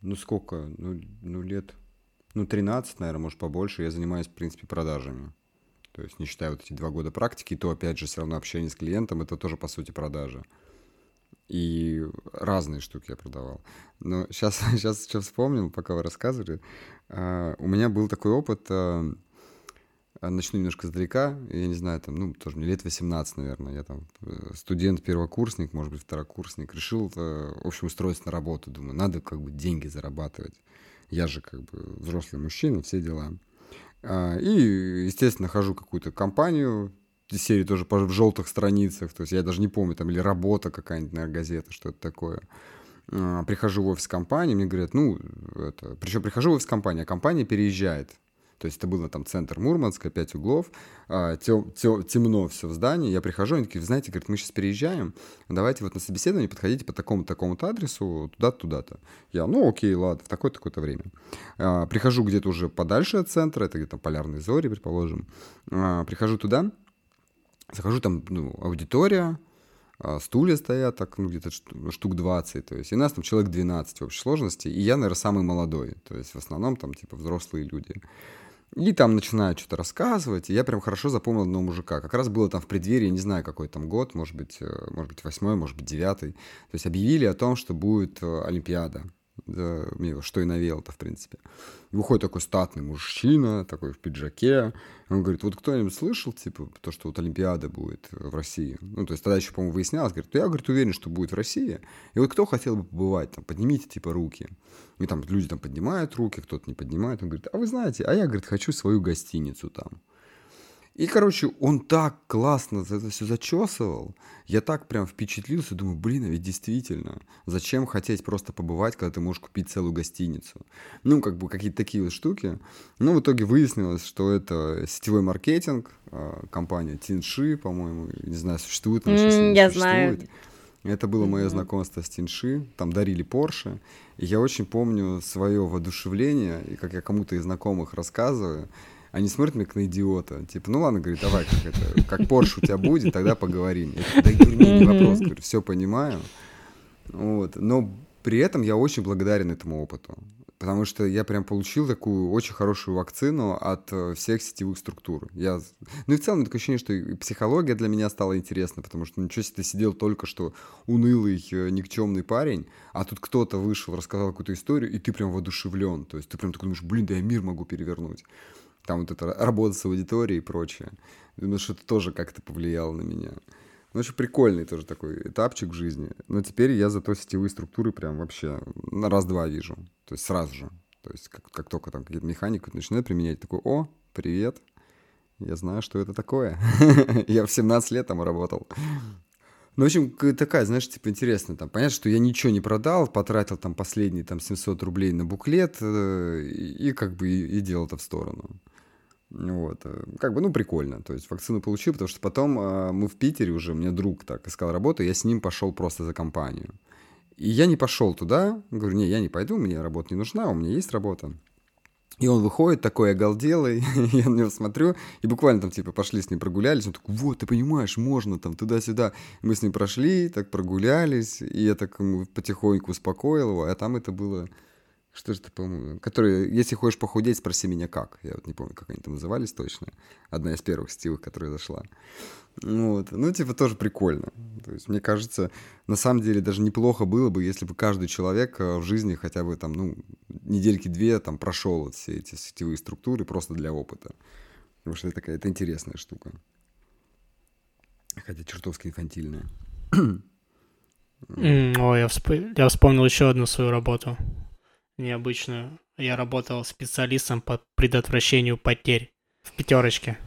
A: ну сколько, ну, ну лет, ну 13, наверное, может побольше, я занимаюсь, в принципе, продажами. То есть не считая вот эти два года практики, то опять же все равно общение с клиентом это тоже по сути продажа. И разные штуки я продавал. Но сейчас, сейчас что вспомнил, пока вы рассказывали. Uh, у меня был такой опыт, uh, начну немножко сдалека, я не знаю, там, ну, тоже мне лет 18, наверное, я там э, студент-первокурсник, может быть, второкурсник, решил, uh, в общем, устроиться на работу, думаю, надо как бы деньги зарабатывать. Я же как бы взрослый мужчина, все дела. А, и, естественно, нахожу какую-то компанию, серии тоже в желтых страницах, то есть я даже не помню, там, или работа какая-нибудь, наверное, газета, что-то такое. А, прихожу в офис компании, мне говорят, ну, это... Причем прихожу в офис компании, а компания переезжает. То есть это было там центр Мурманска, пять углов, а, тем, тем, темно все в здании. Я прихожу, они такие, знаете, говорят, мы сейчас переезжаем, давайте вот на собеседование подходите по такому-то такому-то адресу, туда-то, туда-то. Я, ну окей, ладно, в такое-то такое-то время. А, прихожу где-то уже подальше от центра, это где-то Полярные зори, предположим. А, прихожу туда, захожу там, ну, аудитория, стулья стоят, так, ну, где-то штук 20, то есть, и нас там человек 12 в общей сложности, и я, наверное, самый молодой, то есть, в основном там, типа, взрослые люди. И там начинают что-то рассказывать, и я прям хорошо запомнил одного мужика. Как раз было там в преддверии, не знаю, какой там год, может быть, э, может быть, восьмой, может быть, девятый. То есть объявили о том, что будет что и навел-то, в принципе. Выходит такой статный мужчина, такой в пиджаке. Он говорит, вот кто-нибудь слышал, типа, то, что вот Олимпиада будет в России? Ну, то есть тогда еще, по-моему, выяснялось. Говорит, я, говорит, уверен, что будет в России. И вот кто хотел бы побывать, там, поднимите, типа, руки. И там люди там поднимают руки, кто-то не поднимает. Он говорит, а вы знаете, а я, говорит, хочу свою гостиницу там. И, короче, он так классно это все зачесывал. Я так прям впечатлился, думаю, блин, а ведь действительно, зачем хотеть просто побывать, когда ты можешь купить целую гостиницу? Ну, как бы какие-то такие вот штуки. Но в итоге выяснилось, что это сетевой маркетинг, а, компания Тинши, по-моему, не знаю, существует она сейчас
C: mm, Я знаю.
A: Это было мое знакомство с Тинши, там дарили Порше. И я очень помню свое воодушевление, и как я кому-то из знакомых рассказываю, они смотрят меня как на идиота. Типа, ну ладно, говорит, давай, как это, как Порш у тебя будет, тогда поговорим. Я говорю, да, не вопрос, говорю, все понимаю. Вот. Но при этом я очень благодарен этому опыту. Потому что я прям получил такую очень хорошую вакцину от э, всех сетевых структур. Я... Ну и в целом такое ощущение, что и психология для меня стала интересна, потому что ничего себе ты сидел только что унылый, э, никчемный парень, а тут кто-то вышел, рассказал какую-то историю, и ты прям воодушевлен. То есть ты прям такой думаешь, блин, да я мир могу перевернуть там вот эта работа с аудиторией и прочее. Думаю, что это тоже как-то повлияло на меня. Ну, очень прикольный тоже такой этапчик в жизни. Но теперь я зато сетевые структуры прям вообще на раз-два вижу. То есть сразу же. То есть как, как только там какие-то механику начинаю применять, такой, о, привет, я знаю, что это такое. я в 17 лет там работал. Ну, в общем, такая, знаешь, типа интересно, там, понятно, что я ничего не продал, потратил там последние там 700 рублей на буклет э, и, и как бы и, и делал это в сторону. Вот. Э, как бы, ну, прикольно. То есть вакцину получил, потому что потом э, мы в Питере уже, мне друг так искал работу, я с ним пошел просто за компанию. И я не пошел туда, говорю, не, я не пойду, мне работа не нужна, у меня есть работа. И он выходит такой оголделый, я на него смотрю, и буквально там типа пошли с ним прогулялись, он такой, вот, ты понимаешь, можно там туда-сюда. Мы с ним прошли, так прогулялись, и я так ему потихоньку успокоил его, а там это было что же это, по-моему, которые, если хочешь похудеть, спроси меня как. Я вот не помню, как они там назывались точно. Одна из первых стилов, которая зашла. Вот. Ну, типа, тоже прикольно. То есть, мне кажется, на самом деле даже неплохо было бы, если бы каждый человек э, в жизни хотя бы там, ну, недельки-две там прошел вот все эти сетевые структуры просто для опыта. Потому что это такая, это интересная штука. Хотя чертовски инфантильная.
B: Ой, я, всп... я вспомнил еще одну свою работу необычную. Я работал специалистом по предотвращению потерь в пятерочке.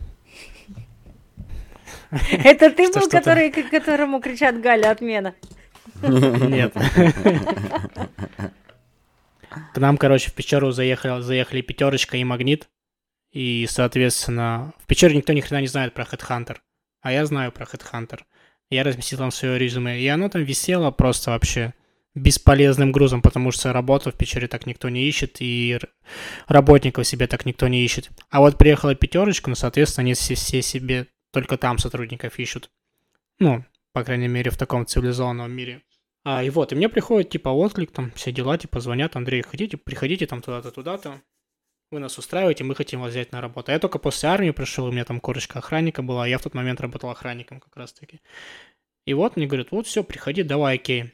C: Это ты был, который, которому кричат Галя отмена?
B: Нет. К нам, короче, в пещеру заехали, заехали пятерочка и магнит. И, соответственно, в пещере никто ни хрена не знает про Headhunter. А я знаю про Headhunter. Я разместил там свое резюме. И оно там висело просто вообще бесполезным грузом, потому что работу в пещере так никто не ищет, и работников себе так никто не ищет. А вот приехала пятерочка, ну, соответственно, они все, все себе только там сотрудников ищут. Ну, по крайней мере, в таком цивилизованном мире. А, и вот, и мне приходит, типа, отклик, там, все дела, типа, звонят, Андрей, хотите, приходите там туда-то, туда-то, вы нас устраиваете, мы хотим вас взять на работу. Я только после армии пришел, у меня там корочка охранника была, а я в тот момент работал охранником как раз-таки. И вот мне говорят, вот все, приходи, давай, окей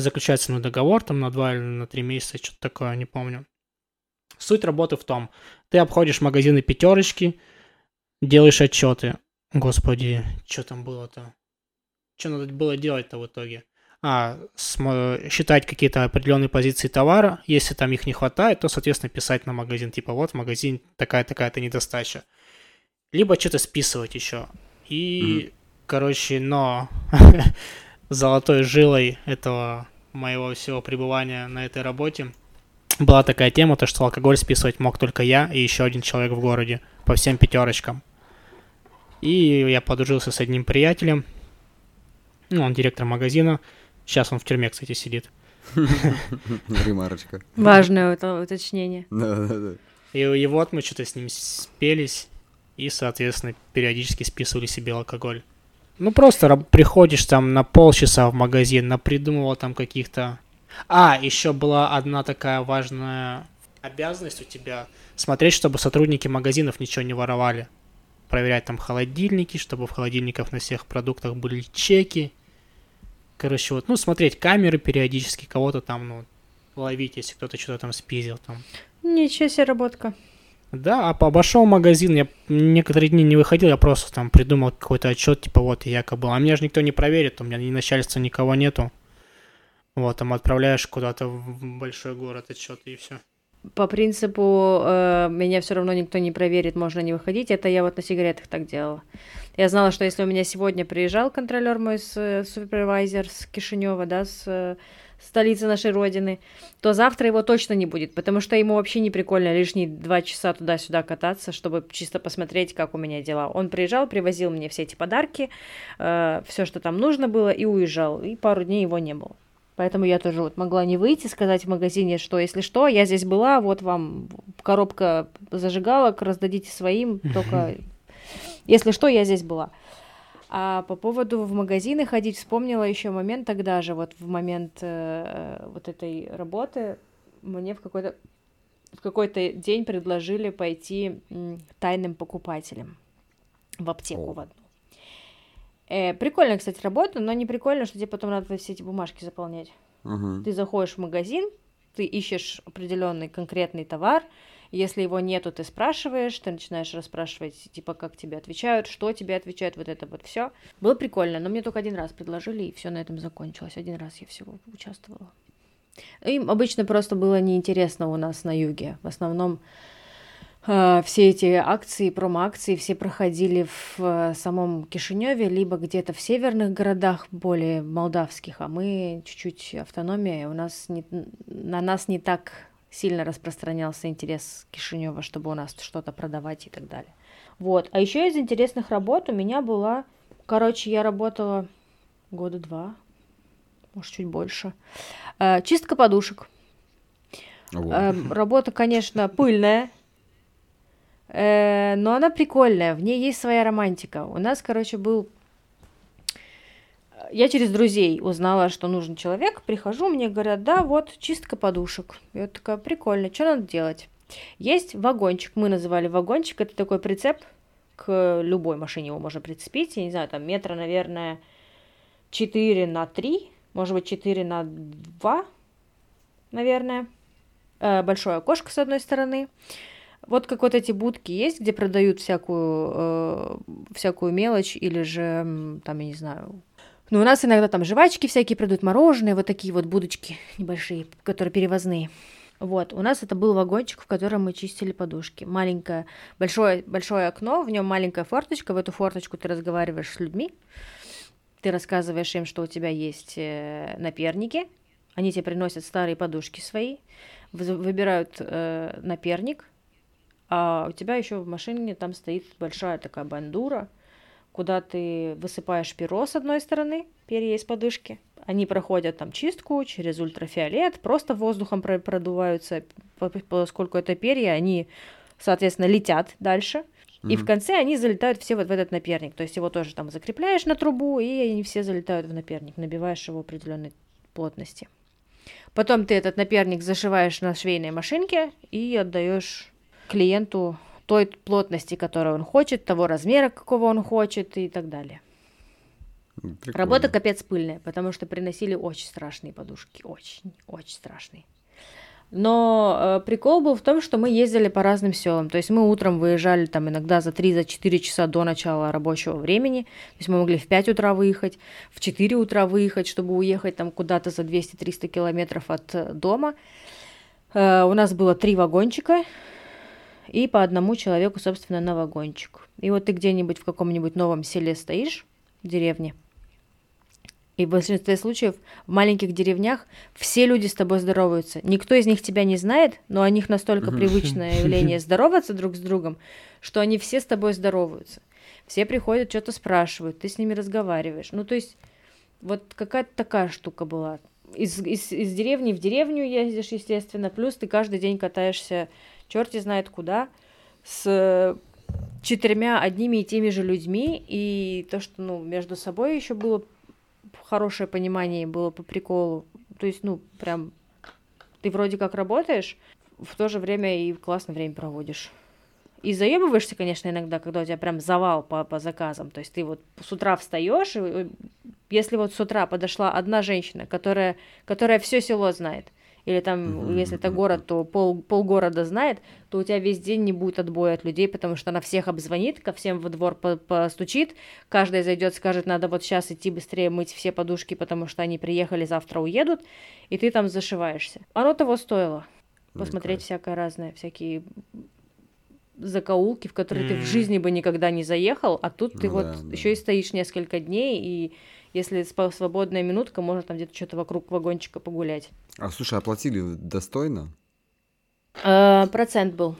B: заключается на договор там на два или на три месяца, что-то такое, не помню. Суть работы в том, ты обходишь магазины пятерочки, делаешь отчеты. Господи, что там было-то? Что надо было делать-то в итоге? А, см- считать какие-то определенные позиции товара. Если там их не хватает, то, соответственно, писать на магазин. Типа, вот в магазин такая-такая-то недостача. Либо что-то списывать еще. И, mm-hmm. короче, но золотой жилой этого моего всего пребывания на этой работе была такая тема, то что алкоголь списывать мог только я и еще один человек в городе по всем пятерочкам. И я подружился с одним приятелем. Ну, он директор магазина. Сейчас он в тюрьме, кстати, сидит.
A: Ремарочка.
C: Важное это уточнение.
A: Да, да, да.
B: И, и вот мы что-то с ним спелись и, соответственно, периодически списывали себе алкоголь. Ну, просто приходишь там на полчаса в магазин, напридумывал там каких-то... А, еще была одна такая важная обязанность у тебя смотреть, чтобы сотрудники магазинов ничего не воровали. Проверять там холодильники, чтобы в холодильниках на всех продуктах были чеки. Короче, вот, ну, смотреть камеры периодически, кого-то там, ну, ловить, если кто-то что-то там спиздил там.
C: Ничего себе работка.
B: Да, а обошел магазин, я некоторые дни не выходил, я просто там придумал какой-то отчет, типа вот якобы. А меня же никто не проверит, у меня ни начальства никого нету. Вот, там отправляешь куда-то в большой город отчет и все.
C: по принципу э, меня все равно никто не проверит, можно не выходить. Это я вот на сигаретах так делала. Я знала, что если у меня сегодня приезжал контролер мой с э, супервайзер с Кишинева, да, с э, столицы нашей родины, то завтра его точно не будет, потому что ему вообще не прикольно лишние два часа туда-сюда кататься, чтобы чисто посмотреть, как у меня дела. Он приезжал, привозил мне все эти подарки, э, все, что там нужно было, и уезжал. И пару дней его не было. Поэтому я тоже вот могла не выйти, сказать в магазине, что если что, я здесь была, вот вам коробка зажигалок, раздадите своим, только если что, я здесь была. А по поводу в магазины ходить, вспомнила еще момент тогда же, вот в момент э, вот этой работы, мне в какой-то в какой-то день предложили пойти тайным покупателем в аптеку
A: О.
C: в одну. Э, прикольная, кстати, работа, но не прикольно, что тебе потом надо все эти бумажки заполнять.
A: Мгм.
C: Ты заходишь в магазин, ты ищешь определенный конкретный товар, если его нету, ты спрашиваешь, ты начинаешь расспрашивать, типа, как тебе отвечают, что тебе отвечают, вот это вот все. Было прикольно, но мне только один раз предложили, и все на этом закончилось. Один раз я всего участвовала. Им обычно просто было неинтересно у нас на юге. В основном э, все эти акции, промо-акции, все проходили в э, самом Кишиневе, либо где-то в северных городах, более молдавских, а мы чуть-чуть автономия, у нас не, на нас не так сильно распространялся интерес Кишинева, чтобы у нас что-то продавать и так далее. Вот. А еще из интересных работ у меня была... Короче, я работала года два, может, чуть больше. Э, Чистка подушек.
A: Вот.
C: Эм, Работа, конечно, пыльная, э, но она прикольная, в ней есть своя романтика. У нас, короче, был... Я через друзей узнала, что нужен человек, прихожу, мне говорят, да, вот, чистка подушек. Я такая, прикольно, что надо делать? Есть вагончик, мы называли вагончик, это такой прицеп, к любой машине его можно прицепить, я не знаю, там метра, наверное, 4 на 3, может быть, 4 на 2, наверное. Э, Большое окошко с одной стороны. Вот как вот эти будки есть, где продают всякую, э, всякую мелочь или же, там, я не знаю, ну, у нас иногда там жвачки всякие продают, мороженое, вот такие вот будочки небольшие, которые перевозные. Вот, у нас это был вагончик, в котором мы чистили подушки. Маленькое, большое, большое окно, в нем маленькая форточка, в эту форточку ты разговариваешь с людьми, ты рассказываешь им, что у тебя есть э, наперники, они тебе приносят старые подушки свои, выбирают э, наперник, а у тебя еще в машине там стоит большая такая бандура, куда ты высыпаешь перо с одной стороны, перья из подушки. Они проходят там чистку через ультрафиолет, просто воздухом про- продуваются, по- поскольку это перья, они, соответственно, летят дальше. И в конце они залетают все вот в этот наперник. То есть его тоже там закрепляешь на трубу, и они все залетают в наперник, набиваешь его определенной плотности. Потом ты этот наперник зашиваешь на швейной машинке и отдаешь клиенту той плотности, которую он хочет, того размера, какого он хочет и так далее.
A: Прикольно.
C: Работа капец пыльная, потому что приносили очень страшные подушки, очень, очень страшные. Но э, прикол был в том, что мы ездили по разным селам. То есть мы утром выезжали там иногда за 3-4 часа до начала рабочего времени. То есть мы могли в 5 утра выехать, в 4 утра выехать, чтобы уехать там куда-то за 200-300 километров от э, дома. Э, у нас было три вагончика, и по одному человеку, собственно, на вагончик. И вот ты где-нибудь в каком-нибудь новом селе стоишь, в деревне, и в большинстве случаев в маленьких деревнях все люди с тобой здороваются. Никто из них тебя не знает, но у них настолько привычное явление здороваться друг с другом, что они все с тобой здороваются. Все приходят, что-то спрашивают, ты с ними разговариваешь. Ну, то есть, вот какая-то такая штука была. Из, из, из деревни в деревню ездишь, естественно, плюс ты каждый день катаешься черти знает куда, с четырьмя одними и теми же людьми, и то, что, ну, между собой еще было хорошее понимание, было по приколу. То есть, ну, прям, ты вроде как работаешь, в то же время и классно время проводишь. И заебываешься, конечно, иногда, когда у тебя прям завал по, по заказам. То есть ты вот с утра встаешь, э, если вот с утра подошла одна женщина, которая, которая все село знает, или там,
A: Мгм,
C: если это город, то пол, полгорода знает, то у тебя весь день не будет отбоя от людей, потому что она всех обзвонит, ко всем во двор по- постучит, каждая зайдет, скажет, надо вот сейчас идти быстрее мыть все подушки, потому что они приехали, завтра уедут, и ты там зашиваешься. Оно того стоило. посмотреть всякое разное, всякие закоулки, в которые ты в жизни бы никогда не заехал, а тут ты
A: Ну
C: вот
A: да, да.
C: еще и стоишь несколько дней, и если свободная минутка, можно там где-то что-то вокруг вагончика погулять.
A: А слушай, оплатили достойно?
C: Э, процент был.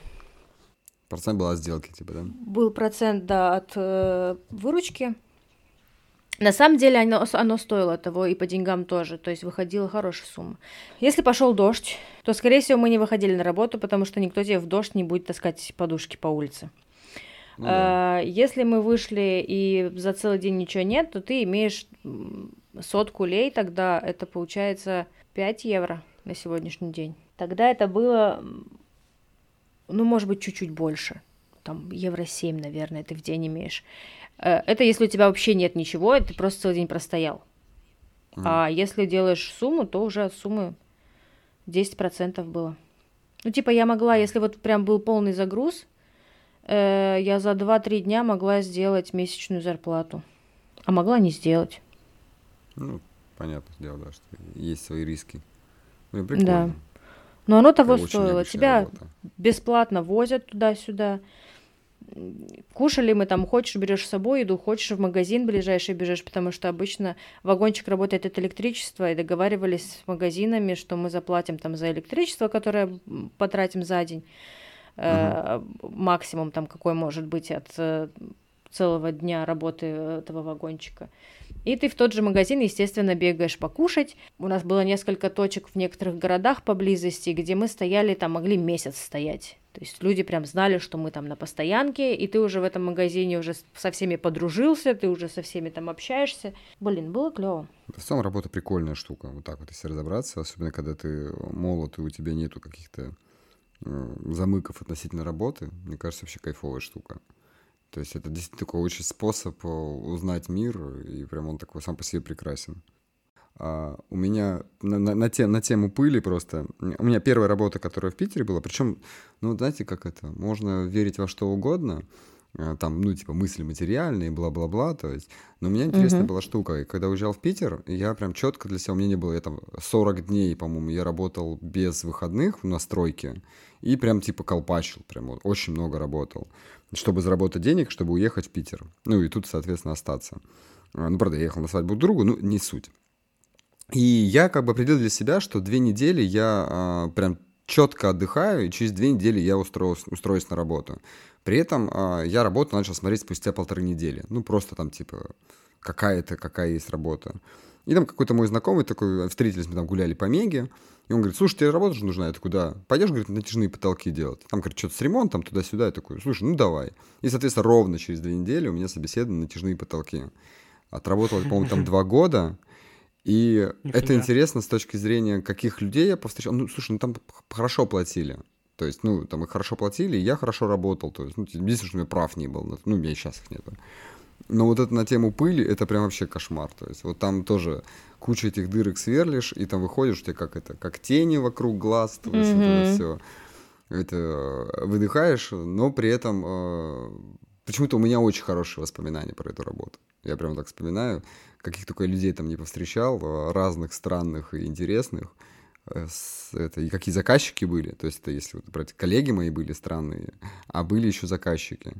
A: Процент была от сделки, типа, да?
C: Был процент, да, от э, выручки. На самом деле оно, оно стоило того и по деньгам тоже, то есть выходила хорошая сумма. Если пошел дождь, то, скорее всего, мы не выходили на работу, потому что никто тебе в дождь не будет таскать подушки по улице.
A: Ну да.
C: А, Если мы вышли и за целый день ничего нет, то ты имеешь сотку лей, тогда это получается 5 евро на сегодняшний день. Тогда это было, ну, может быть, чуть-чуть больше. Там евро 7, наверное, ты в день имеешь. Э, Это если у тебя вообще нет ничего, ты просто целый день простоял. А если делаешь сумму, то уже от суммы 10% было. Ну, типа, я могла, если вот прям был полный загруз, э, я за 2-3 дня могла сделать месячную зарплату. А могла не сделать.
A: Ну, понятное дело, да, что есть свои риски. Блин, прикольно.
C: Но оно того
A: Очень
C: стоило. Тебя
A: работа.
C: бесплатно возят туда-сюда. Кушали мы там, хочешь, берешь с собой еду, хочешь в магазин ближайший бежишь, потому что обычно вагончик работает от электричества, и договаривались с магазинами, что мы заплатим там за электричество, которое потратим за день, Э, максимум там какой может быть от э, целого дня работы этого вагончика. И ты в тот же магазин, естественно, бегаешь покушать. У нас было несколько точек в некоторых городах поблизости, где мы стояли, там могли месяц стоять. То есть люди прям знали, что мы там на постоянке, и ты уже в этом магазине уже со всеми подружился, ты уже со всеми там общаешься. Блин, было клево.
A: В целом работа прикольная штука, вот так вот если разобраться, особенно когда ты молод и у тебя нету каких-то замыков относительно работы, мне кажется, вообще кайфовая штука. То есть это действительно такой очень способ э, узнать мир, и прям он такой сам по себе прекрасен. А, у меня на, на, на, те- на тему пыли просто... У меня первая работа, которая в Питере была, причем, ну, знаете, как это, можно верить во что угодно, э, там, ну, типа, мысли материальные, бла-бла-бла, то есть... Но у меня интересная
C: Мгм.
A: была штука, и когда уезжал в Питер, я прям четко для себя, у меня не было, я там 40 дней, по-моему, я работал без выходных на стройке, и прям, типа, колпачил, прям вот, очень много работал, чтобы заработать денег, чтобы уехать в Питер, ну, и тут, соответственно, остаться. А, Ну, правда, я ехал на свадьбу к другу, ну, не суть. И я как бы определил для себя, что две недели я а, прям четко отдыхаю, и через две недели я устроюсь, устроюсь на работу. При этом а, я работу начал смотреть спустя полторы недели. Ну, просто там, типа, какая-то, какая есть работа. И там какой-то мой знакомый такой, встретились, мы там гуляли по Меге, и он говорит, слушай, тебе работа же нужна? Я такой, да. Пойдешь, говорит, натяжные потолки делать? Там, говорит, что-то с ремонтом, туда-сюда. Я такой, слушай, ну давай. И, соответственно, ровно через две недели у меня собеседование на натяжные потолки. Отработал, по-моему, там два года. И это
B: Нифига.
A: интересно с точки зрения, каких людей я повстречал. Ну, слушай, ну там хорошо платили. То есть, ну, там и хорошо платили, и я хорошо работал. То есть, ну, единственное, что у меня прав не было. Ну, у меня и сейчас их нету. Но вот это на тему пыли, это прям вообще кошмар. То есть, вот там тоже куча этих дырок сверлишь, и там выходишь, у тебя как это, как тени вокруг глаз, то есть, вот это все. Это э, выдыхаешь, но при этом э, почему-то у меня очень хорошие воспоминания про эту работу. Я прям так вспоминаю, каких только людей там не повстречал, э, разных странных и интересных. э, с- это, и какие заказчики были. То есть это если вот брать, коллеги мои были странные, а были еще заказчики.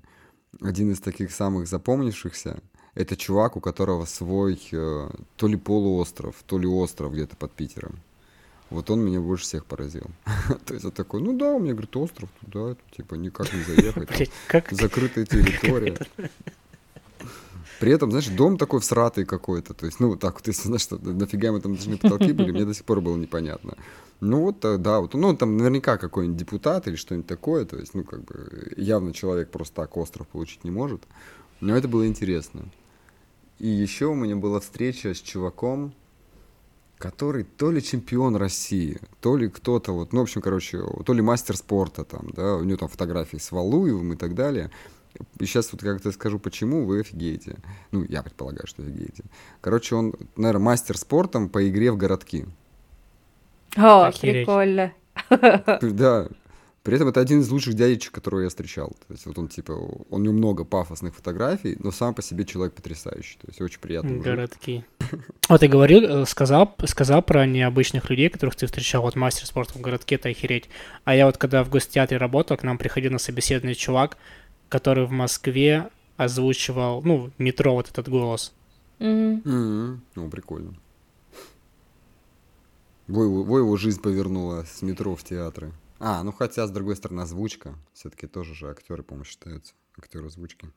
A: Один из таких самых запомнившихся это чувак, у которого свой э, то ли полуостров, то ли остров где-то под Питером. Вот он меня больше всех поразил. То есть он такой, ну да, у меня, говорит, остров туда, типа, никак не заехать. Закрытая территория. При этом, знаешь, дом такой всратый какой-то. То есть, ну, так вот, если, знаешь, нафига мы там должны потолки были, мне до сих пор было непонятно. Ну, вот, э, да, вот, ну, там наверняка какой-нибудь депутат или что-нибудь такое. То есть, ну, как бы, явно человек просто так остров получить не может. Но это было интересно. И еще у меня была встреча с чуваком, который то ли чемпион России, то ли кто-то вот, ну, в общем, короче, то ли мастер спорта там, да, у него там фотографии с Валуевым и так далее. И сейчас вот как-то скажу, почему, вы офигеете. Ну, я предполагаю, что офигеете. Короче, он, наверное, мастер спортом по игре в городки.
C: О,
B: Охереть.
C: прикольно.
A: Да. При этом это один из лучших дядечек, которого я встречал. То есть вот он, типа, он, у него много пафосных фотографий, но сам по себе человек потрясающий. То есть очень приятный.
B: Городки. Вот ты говорил, э, сказал, сказал про необычных людей, которых ты встречал, вот мастер спорта в городке, это охереть. А я вот когда в гостеатре работал, к нам приходил на собеседование чувак, который в Москве озвучивал, ну, метро вот этот голос.
C: Мгм.
A: Мгм. Ну, прикольно. Во его, во его жизнь повернула с метро в театры. А, ну хотя, с другой стороны, озвучка. Все-таки тоже же актеры, по-моему, считаются. Актеры озвучки.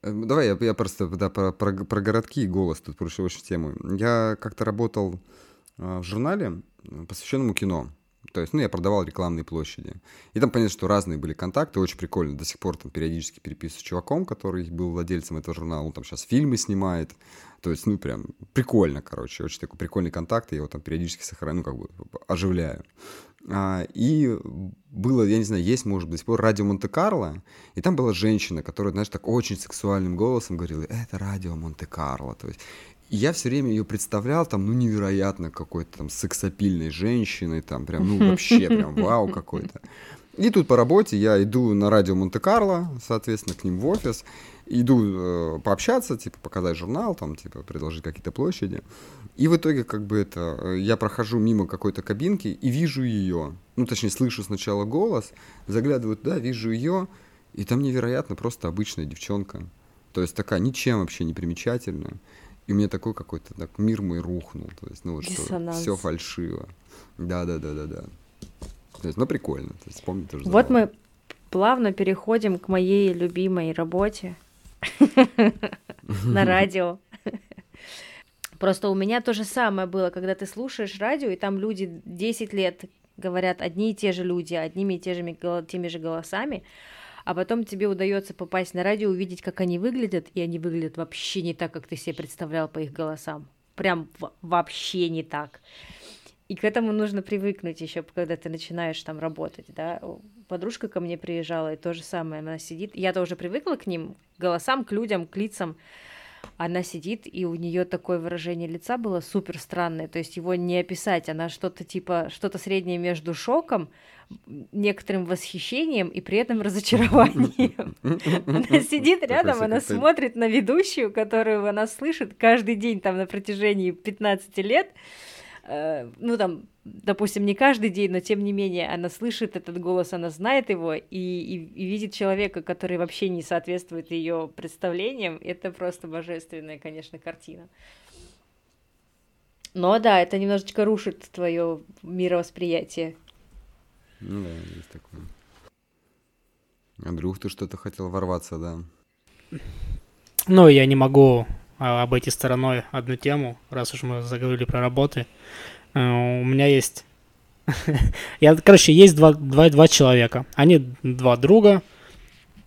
A: Э, Давай я, я просто да, про, про, про городки и голос тут поручил очень тему. Я как-то работал а, в журнале, посвященному кино. То есть, ну, я продавал рекламные площади. И там понятно, что разные были контакты, очень прикольно. До сих пор там периодически переписываюсь с чуваком, который был владельцем этого журнала. Он там сейчас фильмы снимает. То есть, ну, прям прикольно, короче. Очень такой прикольный контакт. Я его там периодически сохраняю, ну, как бы оживляю. А, и было, я не знаю, есть, может до сих пор радио Монте-Карло, и там была женщина, которая, знаешь, так очень сексуальным голосом говорила, это радио Монте-Карло, то есть я все время ее представлял там, ну, невероятно какой-то там сексапильной женщиной, там прям, ну, вообще прям вау какой-то. И тут по работе я иду на радио Монте-Карло, соответственно, к ним в офис, иду э, пообщаться, типа, показать журнал, там, типа, предложить какие-то площади. И в итоге, как бы это, э, я прохожу мимо какой-то кабинки и вижу ее. Ну, точнее, слышу сначала голос, заглядываю туда, вижу ее, и там невероятно просто обычная девчонка. То есть такая ничем вообще не примечательная. И у меня такой какой-то так мир мой рухнул. То есть, ну вот что все фальшиво. Да, да, да, да, да. То есть, ну прикольно. То есть, помню тоже.
C: Вот
A: забавно.
C: мы плавно переходим к моей любимой работе на радио. Просто у меня то же самое было, когда ты слушаешь радио, и там люди 10 лет говорят одни и те же люди, одними и те же, гол- теми же голосами, а потом тебе удается попасть на радио, увидеть, как они выглядят, и они выглядят вообще не так, как ты себе представлял по их голосам. Прям вообще не так. И к этому нужно привыкнуть еще, когда ты начинаешь там работать, да. Подружка ко мне приезжала, и то же самое, она сидит. Я-то уже привыкла к ним, к голосам, к людям, к лицам. Она сидит, и у нее такое выражение лица было супер странное, то есть его не описать. Она что-то типа, что-то среднее между шоком, некоторым восхищением и при этом разочарованием. Она сидит рядом, она смотрит на ведущую, которую она слышит каждый день там на протяжении 15 лет. Э, Ну, там, допустим, не каждый день, но тем не менее, она слышит этот голос, она знает его и, и, и видит человека, который вообще не соответствует ее представлениям. Это просто божественная, конечно, картина. Но да, это немножечко рушит твое мировосприятие.
A: Ну да, есть такое. Андрюх, ты что-то хотел ворваться, да?
B: Ну, я не могу а, обойти стороной одну тему, раз уж мы заговорили про работы. Э, У меня есть... Я, короче, есть два, два, два человека. Они два друга,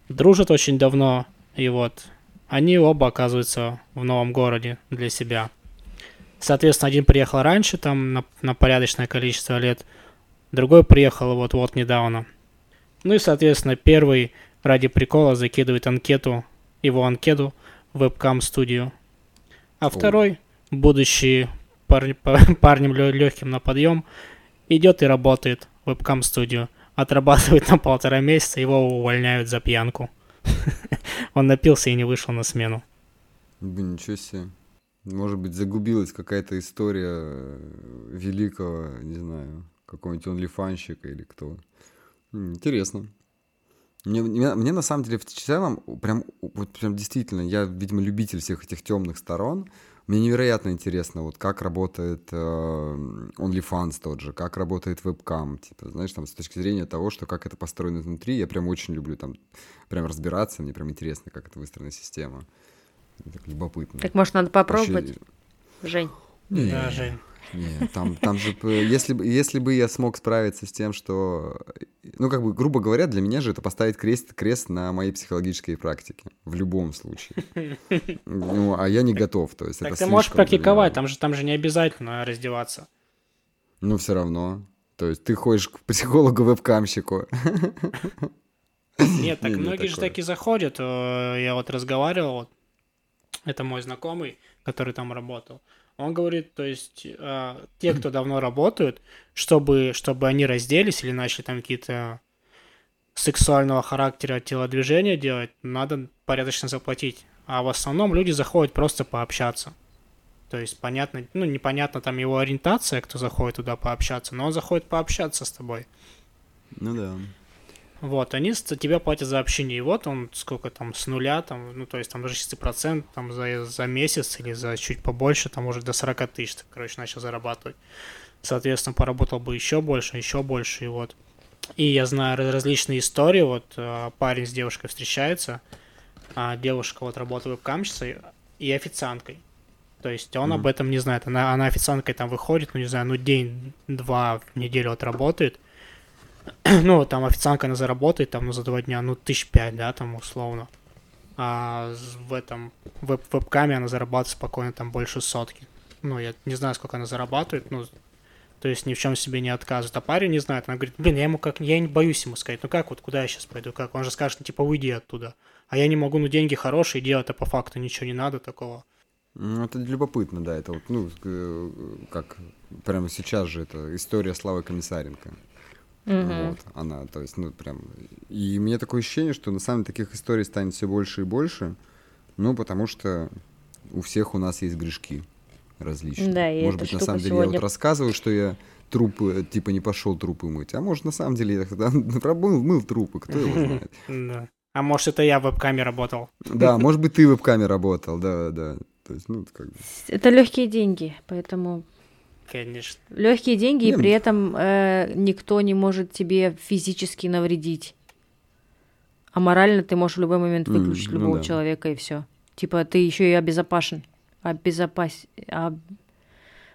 B: дружат очень давно, и вот они оба оказываются в новом городе для себя. Соответственно, один приехал раньше, там, на, на порядочное количество лет, другой приехал вот-вот недавно. Ну и, соответственно, первый ради прикола закидывает анкету, его анкету в вебкам-студию. А второй, будучи пар- па- парнем легким на подъем, идет и работает в вебкам-студию. Отрабатывает на полтора месяца, его увольняют за пьянку. Он напился и не вышел на смену.
A: Блин, ничего себе. Может быть, загубилась какая-то история э, великого, не знаю, какого-нибудь онлифанщика или кто. Интересно. Мне, мне, мне на самом деле в целом прям, вот прям действительно, я, видимо, любитель всех этих темных сторон. Мне невероятно интересно, вот как работает э, OnlyFans тот же, как работает вебкам, типа, знаешь, там с точки зрения того, что как это построено изнутри, я прям очень люблю там прям разбираться, мне прям интересно, как это выстроена система. Так любопытно.
C: Так, может, надо попробовать,
A: Вообще,
C: Жень?
A: Не,
B: Да, Жень.
A: не, там, там же, если, бы- если бы я смог справиться с тем, что, ну, как бы, грубо говоря, для меня же это поставить крест, крест на моей психологической практике, в любом случае. Ну, а я не готов, то есть
B: Так
A: это
B: ты можешь практиковать, там же, там же не обязательно раздеваться.
A: Ну, все равно. То есть ты ходишь к психологу-вебкамщику.
B: Нет, так многие же
A: такое.
B: так и заходят. Э, Я вот разговаривал, это мой знакомый, который там работал. Он говорит, то есть э, те, кто давно работают, чтобы, чтобы они разделись или начали там какие-то сексуального характера телодвижения делать, надо порядочно заплатить а в основном люди заходят просто пообщаться. То есть, понятно, ну, непонятно там его ориентация, кто заходит туда пообщаться, но он заходит пообщаться с тобой.
A: Ну да.
B: Вот, они с тебе платят за общение, и вот он сколько там, с нуля, там, ну, то есть там даже 6% там за, за месяц или за чуть побольше, там уже до 40 тысяч, ты, короче, начал зарабатывать. Соответственно, поработал бы еще больше, еще больше, и вот. И я знаю различные истории, вот э, парень с девушкой встречается, а девушка вот работает вебкамщицей и официанткой. То есть он mm-hmm. об этом не знает. Она, она официанткой там выходит, ну не знаю, ну день-два в неделю отработает. ну, там официантка она заработает, там, ну, за два дня, ну, тысяч пять, да, там, условно. А в этом веб вебкаме она зарабатывает спокойно там больше сотки. Ну, я не знаю, сколько она зарабатывает, ну, то есть ни в чем себе не отказывает. А парень не знает, она говорит, блин, я ему как, я не боюсь ему сказать, ну как вот, куда я сейчас пойду, как? Он же скажет, ну, типа, уйди оттуда. А я не могу, ну, деньги хорошие, делать а по факту ничего не надо такого.
A: Ну, это любопытно, да, это вот, ну, как прямо сейчас же это история Славы Комиссаренко. Mm-hmm. Вот, она, то есть, ну, прям... И у меня такое ощущение, что на самом деле таких историй станет все больше и больше, ну, потому что у всех у нас есть грешки различные.
C: Да, и
A: Может быть, на самом деле
C: сегодня...
A: я вот рассказываю, что я трупы, типа, не пошел трупы мыть, а может, на самом деле я тогда мыл, мыл трупы, кто его знает.
B: А может, это я в веб-каме работал.
A: Да, может быть, ты в веб-каме работал, да, да. То есть, ну, как бы...
C: Это легкие деньги, поэтому
B: Конечно.
C: Легкие деньги, Нет. и при этом э, никто не может тебе физически навредить. А морально ты можешь в любой момент выключить mm, любого ну да. человека и все. Типа ты еще и обезопасен. Обезопас... Об...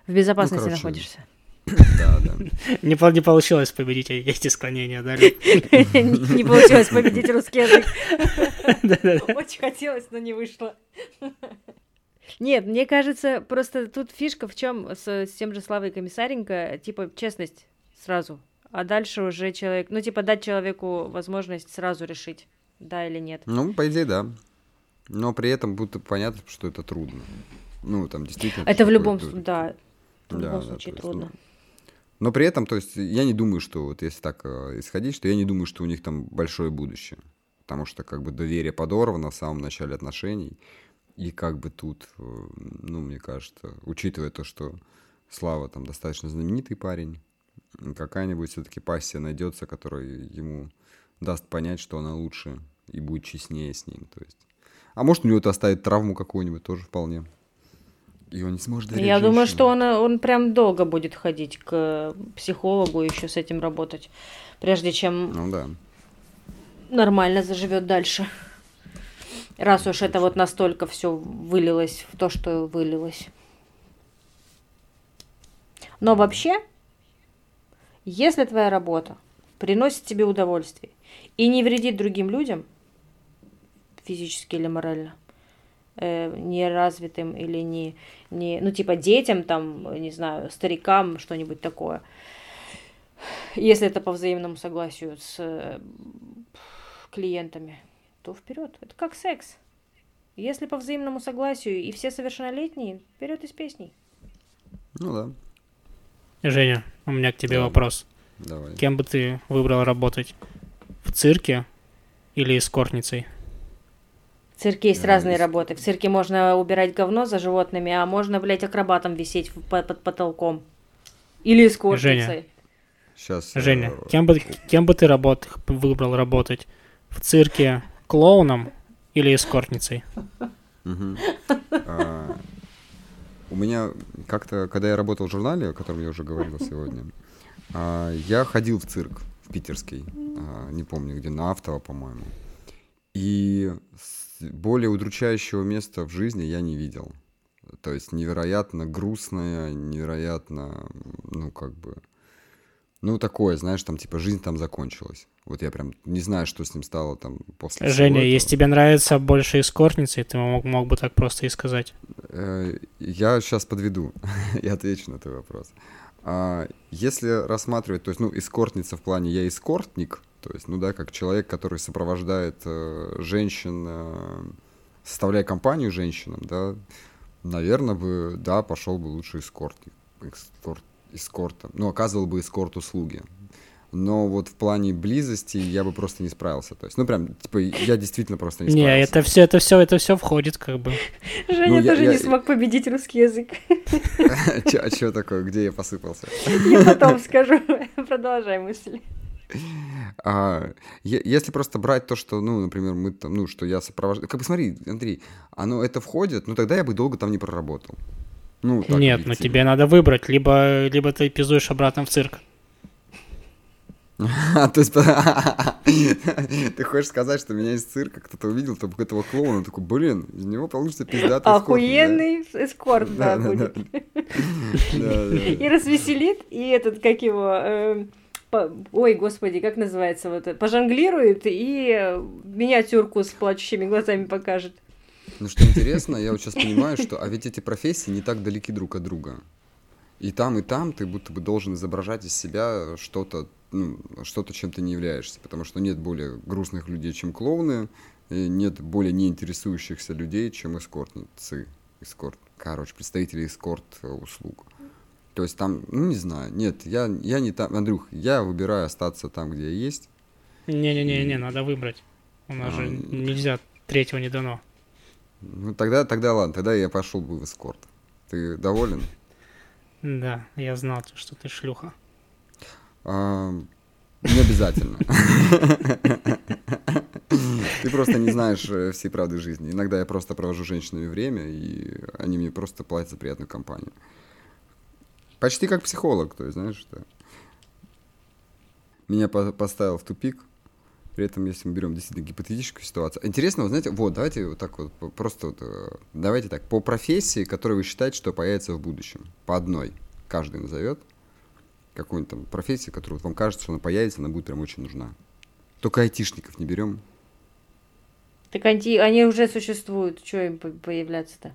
C: В безопасности ну, короче, находишься.
A: Да, да.
B: Не, не получилось победить эти склонения, да? Не
C: получилось победить русский язык. Очень хотелось, но не вышло. Нет, мне кажется, просто тут фишка в чем с, с тем же Славой Комиссаренко, типа, честность сразу. А дальше уже человек, ну, типа, дать человеку возможность сразу решить, да или нет.
A: Ну, по идее, да. Но при этом будто понятно, что это трудно. Ну, там действительно...
C: Это в любом случае, да. В любом да, случае да, трудно. Есть, ну...
A: Но при этом, то есть, я не думаю, что вот если так э, исходить, что я не думаю, что у них там большое будущее. Потому что как бы доверие подорвано в самом начале отношений. И как бы тут, э, ну, мне кажется, учитывая то, что Слава там достаточно знаменитый парень, какая-нибудь все-таки пассия найдется, которая ему даст понять, что она лучше и будет честнее с ним. То есть. А может, у него-то оставит травму какую-нибудь тоже вполне. И он не сможет
C: Я женщину. думаю, что он, он прям долго будет ходить к психологу и еще с этим работать, прежде чем
A: ну, да.
C: нормально заживет дальше. Раз уж это вот настолько все вылилось в то, что вылилось. Но вообще, если твоя работа приносит тебе удовольствие и не вредит другим людям, физически или морально, э, неразвитым или не, не, ну типа детям там, не знаю, старикам, что-нибудь такое, если это по взаимному согласию с э, клиентами, то вперед. Это как секс. Если по взаимному согласию и все совершеннолетние, вперед из песней.
A: Ну да.
B: Женя, у меня к тебе да. вопрос.
A: Давай.
B: Кем бы ты выбрал работать? В цирке или эскортницей?
C: В цирке есть да, разные есть. работы. В цирке можно убирать говно за животными, а можно, блядь, акробатом висеть под, под потолком. Или эскортницей.
B: Женя,
A: Сейчас,
B: Женя, э... кем, бы, кем бы ты работ... выбрал работать? В цирке клоуном или эскортницей?
A: А, у меня как-то, когда я работал в журнале, о котором я уже говорил сегодня, а, я ходил в цирк, в питерский, а, не помню где, на Автово, по-моему. И более удручающего места в жизни я не видел. То есть невероятно грустное, невероятно, ну, как бы, ну, такое, знаешь, там, типа, жизнь там закончилась. Вот я прям не знаю, что с ним стало там после
B: Женя, если тебе нравится больше эскортницы, ты мог, мог бы так просто и сказать.
A: Э, я сейчас подведу и отвечу на твой вопрос. А, если рассматривать, то есть, ну, эскортница в плане я эскортник, то есть, ну да, как человек, который сопровождает э, женщин, э, составляя компанию женщинам, да, наверное бы, да, пошел бы лучше эскортник, эскорт, эскортом, ну, оказывал бы эскорт услуги. но вот в плане близости я бы просто не справился. То есть, ну прям, типа, я действительно просто не
B: Не,
A: справился.
B: это все, это все, это все входит, как бы.
C: Женя
A: Ну, я-
C: тоже
A: я-
C: не смог победить русский язык.
A: А что такое? Где я посыпался?
C: Я потом скажу. Продолжай мысль.
A: А, если просто брать то, что, ну, например, мы там, ну, что я сопровождаю... Как бы смотри, Андрей, оно это входит, ну тогда я бы долго там не проработал. Ну, так
B: Нет, но
A: объективно.
B: тебе надо выбрать, либо, либо ты пиздуешь обратно в цирк.
A: А, То есть, ты хочешь сказать, что меня из цирка кто-то увидел, там этого клоуна, такой, блин, из него получится пиздатый эскорт, да?»
C: Охуенный эскорт, да,
A: Да, да,
C: будет. И развеселит, и этот, как его, эм, ой, господи, как называется, вот это, пожонглирует и э, миниатюрку с плачущими глазами покажет.
A: Ну, что интересно, я вот сейчас понимаю, что, а ведь эти профессии не так далеки друг от друга. И там, и там ты будто бы должен изображать из себя что-то, ну, что-то, чем ты не являешься. Потому что нет более грустных людей, чем клоуны, и нет более неинтересующихся людей, чем эскортницы. Эскорт. Короче, представители эскорт-услуг. То есть там, ну, не знаю, нет, я, я не там, Андрюх, я выбираю остаться там, где я есть.
B: Не-не-не, надо выбрать. У нас
A: А,
B: же нельзя, третьего не дано.
A: Ну, тогда, тогда ладно, тогда я пошел бы в эскорт. Ты доволен?
B: Да, я знал, что ты шлюха.
A: А, Не обязательно. Ты просто не знаешь э, всей правды жизни. Иногда я просто провожу с женщинами время, и они мне просто платят за приятную компанию. Почти как психолог, то есть, знаешь, что меня по- поставил в тупик. При этом, если мы берем действительно гипотетическую ситуацию. Интересно, вот знаете, вот, давайте вот так вот, просто вот, э, давайте так, по профессии, которую вы считаете, что появится в будущем, по одной, каждый назовет, какую-нибудь там профессию, которая вот вам кажется, что она появится, она будет прям очень нужна. Только айтишников не берем.
C: Так они, они уже существуют, что им по- появляться-то?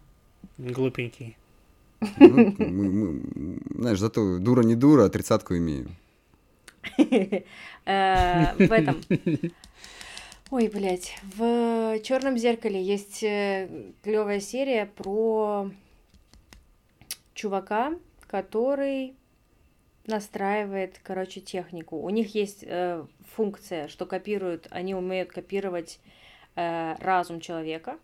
B: Глупенький.
A: Ну, мы- мы- знаешь, зато дура не дура, а тридцатку имею.
C: Э, В этом. Ой, блядь, в Черном зеркале есть клевая серия про чувака, который настраивает, короче, технику. У них есть э, функция, что копируют, они умеют копировать э, разум человека,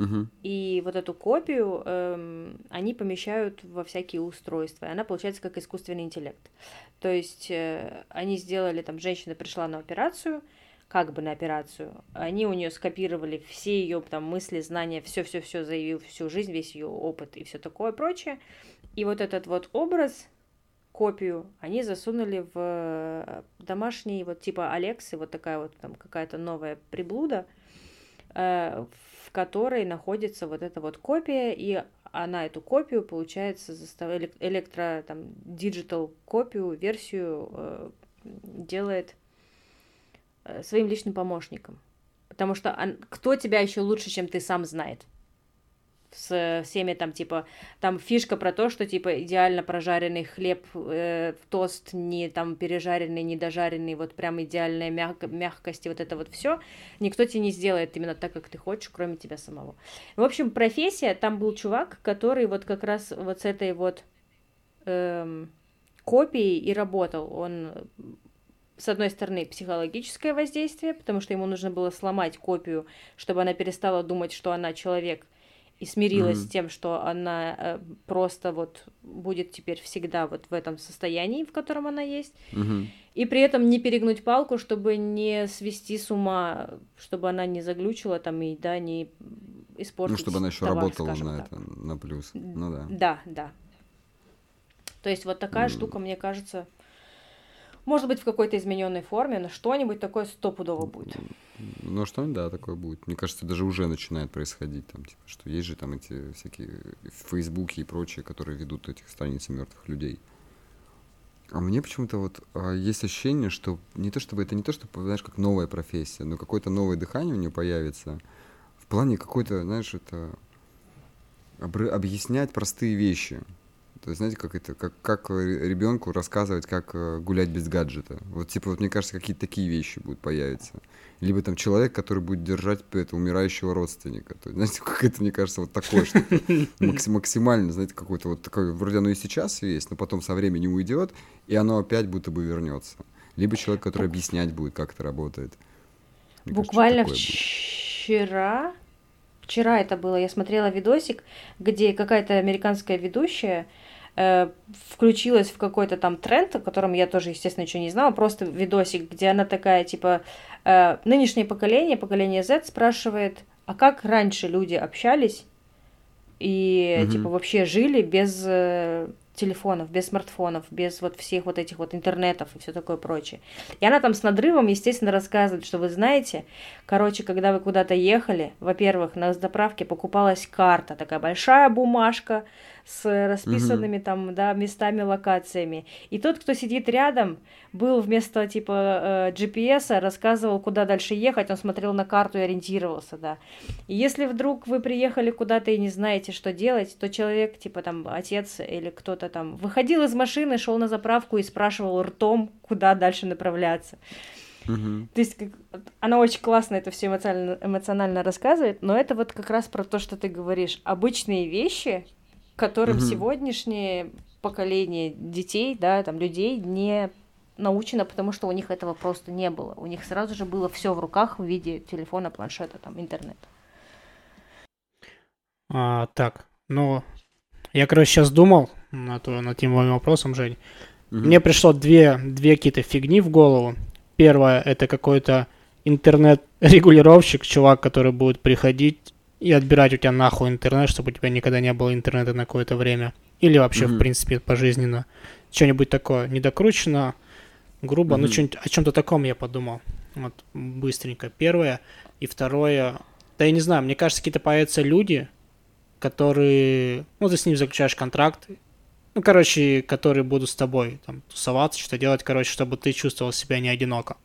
A: Мгм.
C: и вот эту копию эм, они помещают во всякие устройства. И она получается как искусственный интеллект. То есть э, они сделали, там, женщина пришла на операцию, как бы на операцию. Они у нее скопировали все ее там мысли, знания, все-все-все за ее всю жизнь, весь ее опыт и все такое прочее. И вот этот вот образ, копию, они засунули в э, домашний, вот типа Алексы, вот такая вот там какая-то новая приблуда, э, в которой находится вот эта вот копия, и она эту копию, получается, заставляет электро, там, digital копию, версию э, делает э, своим личным помощником. Потому что он- кто тебя еще лучше, чем ты сам знает? С всеми там, типа, там фишка про то, что, типа, идеально прожаренный хлеб э, в тост, не там пережаренный, не дожаренный, вот прям идеальная мяг- мягкость и вот это вот все никто тебе не сделает именно так, как ты хочешь, кроме тебя самого. В общем, профессия, там был чувак, который вот как раз вот с этой вот эм, копией и работал. Он, с одной стороны, психологическое воздействие, потому что ему нужно было сломать копию, чтобы она перестала думать, что она человек, и смирилась
A: Мгм.
C: с тем, что она э, просто вот будет теперь всегда вот в этом состоянии, в котором она есть.
A: Мгм.
C: И при этом не перегнуть палку, чтобы не свести с ума, чтобы она не заглючила там и да, не испортить
A: Ну, чтобы она еще
C: товар,
A: работала на
C: так.
A: это, на плюс. Ну да.
C: Да, да. То есть вот такая
A: М.
C: штука, мне кажется, может быть в какой-то измененной форме, но что-нибудь такое стопудово будет.
A: Ну, что да, такое будет. Мне кажется, даже уже начинает происходить. Там, типа, что есть же там эти всякие фейсбуки и прочие, которые ведут этих страниц мертвых людей. А мне почему-то вот а, есть ощущение, что не то чтобы это не то, что, знаешь, как новая профессия, но какое-то новое дыхание у нее появится. В плане какой-то, знаешь, это обры- объяснять простые вещи. То есть, знаете, как это, как, как ребенку рассказывать, как э, гулять без гаджета. Вот, типа, вот мне кажется, какие-то такие вещи будут появиться. Либо там человек, который будет держать это, умирающего родственника. То есть, знаете, как это, мне кажется, вот такое макси- максимально, знаете, какое-то вот такое, вроде оно и сейчас есть, но потом со временем уйдет, и оно опять будто бы вернется. Либо человек, который объяснять будет, как это работает.
C: Мне Буквально кажется, вчера, вчера это было, я смотрела видосик, где какая-то американская ведущая э, включилась в какой-то там тренд, о котором я тоже, естественно, ничего не знала, просто видосик, где она такая, типа, э, нынешнее поколение, поколение Z спрашивает, а как раньше люди общались и, угу. типа, вообще жили без э, телефонов, без смартфонов, без вот всех вот этих вот интернетов и все такое прочее. И она там с надрывом, естественно, рассказывает, что вы знаете, короче, когда вы куда-то ехали, во-первых, на заправке покупалась карта, такая большая бумажка с расписанными mm-hmm. там, да, местами, локациями. И тот, кто сидит рядом, был вместо типа э, GPS, рассказывал, куда дальше ехать, он смотрел на карту и ориентировался, да. И если вдруг вы приехали куда-то и не знаете, что делать, то человек, типа там отец или кто-то там, выходил из машины, шел на заправку и спрашивал ртом, куда дальше направляться. Угу. То есть как, она очень классно это все эмоционально, эмоционально рассказывает, но это вот как раз про то, что ты говоришь. Обычные вещи, которым угу. сегодняшнее поколение детей, да, там людей не научено, потому что у них этого просто не было. У них сразу же было все в руках в виде телефона, планшета, там, интернета.
B: А, так, ну, я, короче, сейчас думал над, над тем моим вопросом, Жень. Угу. Мне пришло две, две какие-то фигни в голову. Первое, это какой-то интернет-регулировщик, чувак, который будет приходить и отбирать у тебя нахуй интернет, чтобы у тебя никогда не было интернета на какое-то время. Или вообще, mm-hmm. в принципе, пожизненно. Что-нибудь такое недокручено, грубо, mm-hmm. ну, что-нибудь о чем-то таком я подумал. Вот, быстренько. Первое. И второе, да я не знаю, мне кажется, какие-то появятся люди, которые, ну, ты с ним заключаешь контракт, ну, короче, которые будут с тобой там тусоваться, что делать, короче, чтобы ты чувствовал себя не одиноко.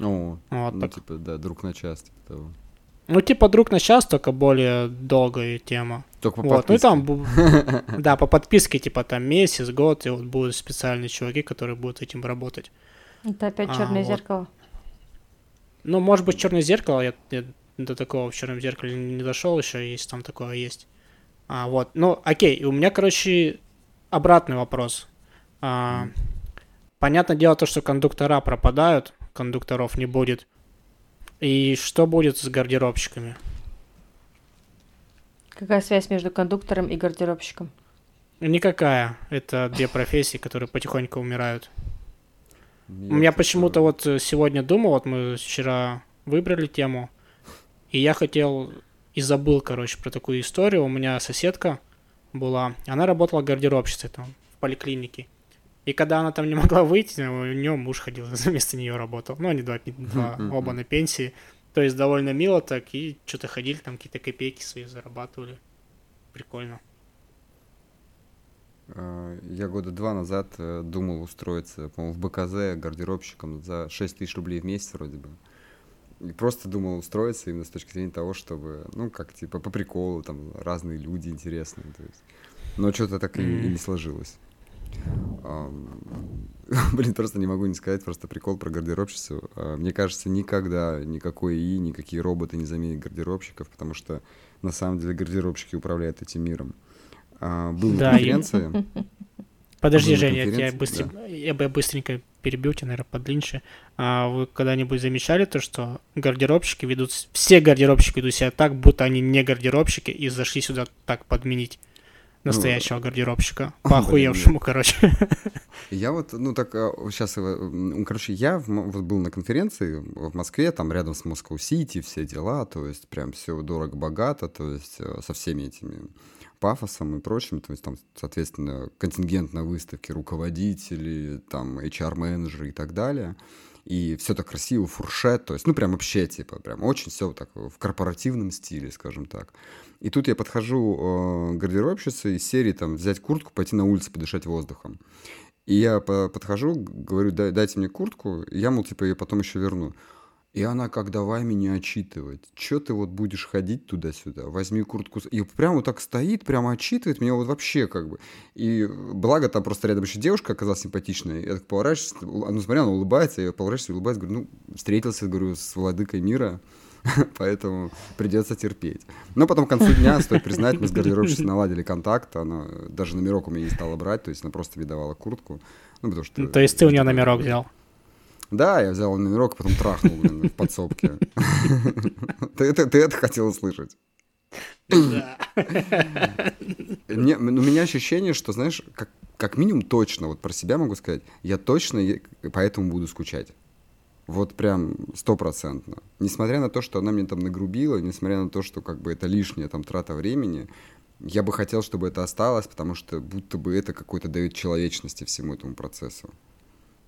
A: О, вот ну, так. типа, да, друг на час, типа того.
B: Ну, типа друг на час, только более долгая тема.
A: Только по
B: вот.
A: подписке.
B: Ну, там, да, по подписке, типа там месяц, год, и вот будут специальные чуваки, которые будут этим работать.
C: Это опять черное а, зеркало. Вот.
B: Ну, может быть, черное зеркало, я, я до такого в черном зеркале не дошел еще, если там такое есть. А, вот, ну, окей, у меня, короче, обратный вопрос. А, понятное дело то, что кондуктора пропадают, кондукторов не будет. И что будет с гардеробщиками?
C: Какая связь между кондуктором и гардеробщиком?
B: Никакая. Это две профессии, которые потихоньку умирают. Я, Я почему-то вот сегодня думал, вот мы вчера выбрали тему, и я хотел и забыл, короче, про такую историю. У меня соседка была, она работала гардеробщицей там в поликлинике. И когда она там не могла выйти, у нее муж ходил, вместо нее работал. Ну, они два, два оба на пенсии. То есть довольно мило так, и что-то ходили, там какие-то копейки свои зарабатывали. Прикольно.
A: А, я года два назад э, думал устроиться, по-моему, в БКЗ гардеробщиком за 6 тысяч рублей в месяц вроде бы. И просто думал устроиться именно с точки зрения того, чтобы, ну, как, типа, по приколу, там, разные люди интересные, то есть. Но что-то так и, и не сложилось. Блин, просто не могу не сказать, просто прикол про гардеробщицу. А, мне кажется, никогда никакой ИИ, никакие роботы не заменят гардеробщиков, потому что на самом деле гардеробщики управляют этим миром. А, был на конференции.
B: Подожди, Женя, я, быстро, да. я бы быстренько перебил тебя, наверное, подлиннее. А вы когда-нибудь замечали то, что гардеробщики ведут... Все гардеробщики ведут себя так, будто они не гардеробщики и зашли сюда так подменить настоящего ну, гардеробщика, по охуевшему, короче.
A: Я вот, ну так, сейчас, э, короче, я вот был на конференции в Москве, там рядом с Москва-Сити, все дела, то есть прям все дорого-богато, то есть э, со всеми этими пафосом и прочим, то есть там, соответственно, контингент на выставке, руководители, там, HR-менеджеры и так далее и все так красиво, фуршет, то есть, ну, прям вообще, типа, прям очень все так в корпоративном стиле, скажем так. И тут я подхожу э, гардеробщице из серии, там, взять куртку, пойти на улицу подышать воздухом. И я подхожу, говорю, дайте мне куртку, я, мол, типа, ее потом еще верну. И она как давай меня отчитывать. Че ты вот будешь ходить туда-сюда? Возьми куртку. И прямо вот так стоит, прямо отчитывает меня вот вообще как бы. И благо там просто рядом еще девушка оказалась симпатичная. Я так поворачиваюсь, ну смотря, она улыбается, я поворачиваюсь, улыбаюсь, говорю, ну, встретился, говорю, с владыкой мира. поэтому придется терпеть. Но потом к концу дня, стоит признать, мы с гардеробщицей наладили контакт, она даже номерок у меня не стала брать, то есть она просто видовала куртку. Ну, потому что...
B: То есть ты у нее номерок взял?
A: Да, я взял номерок, а потом трахнул, блин, в подсобке. Ты это, хотел услышать? Мне, ну, у меня ощущение, что, знаешь, как, как минимум точно, вот про себя могу сказать, я точно поэтому буду скучать. Вот прям стопроцентно. Несмотря на то, что она мне там нагрубила, несмотря на то, что как бы это лишняя там трата времени, я бы хотел, чтобы это осталось, потому что будто бы это какой-то дает человечности всему этому процессу.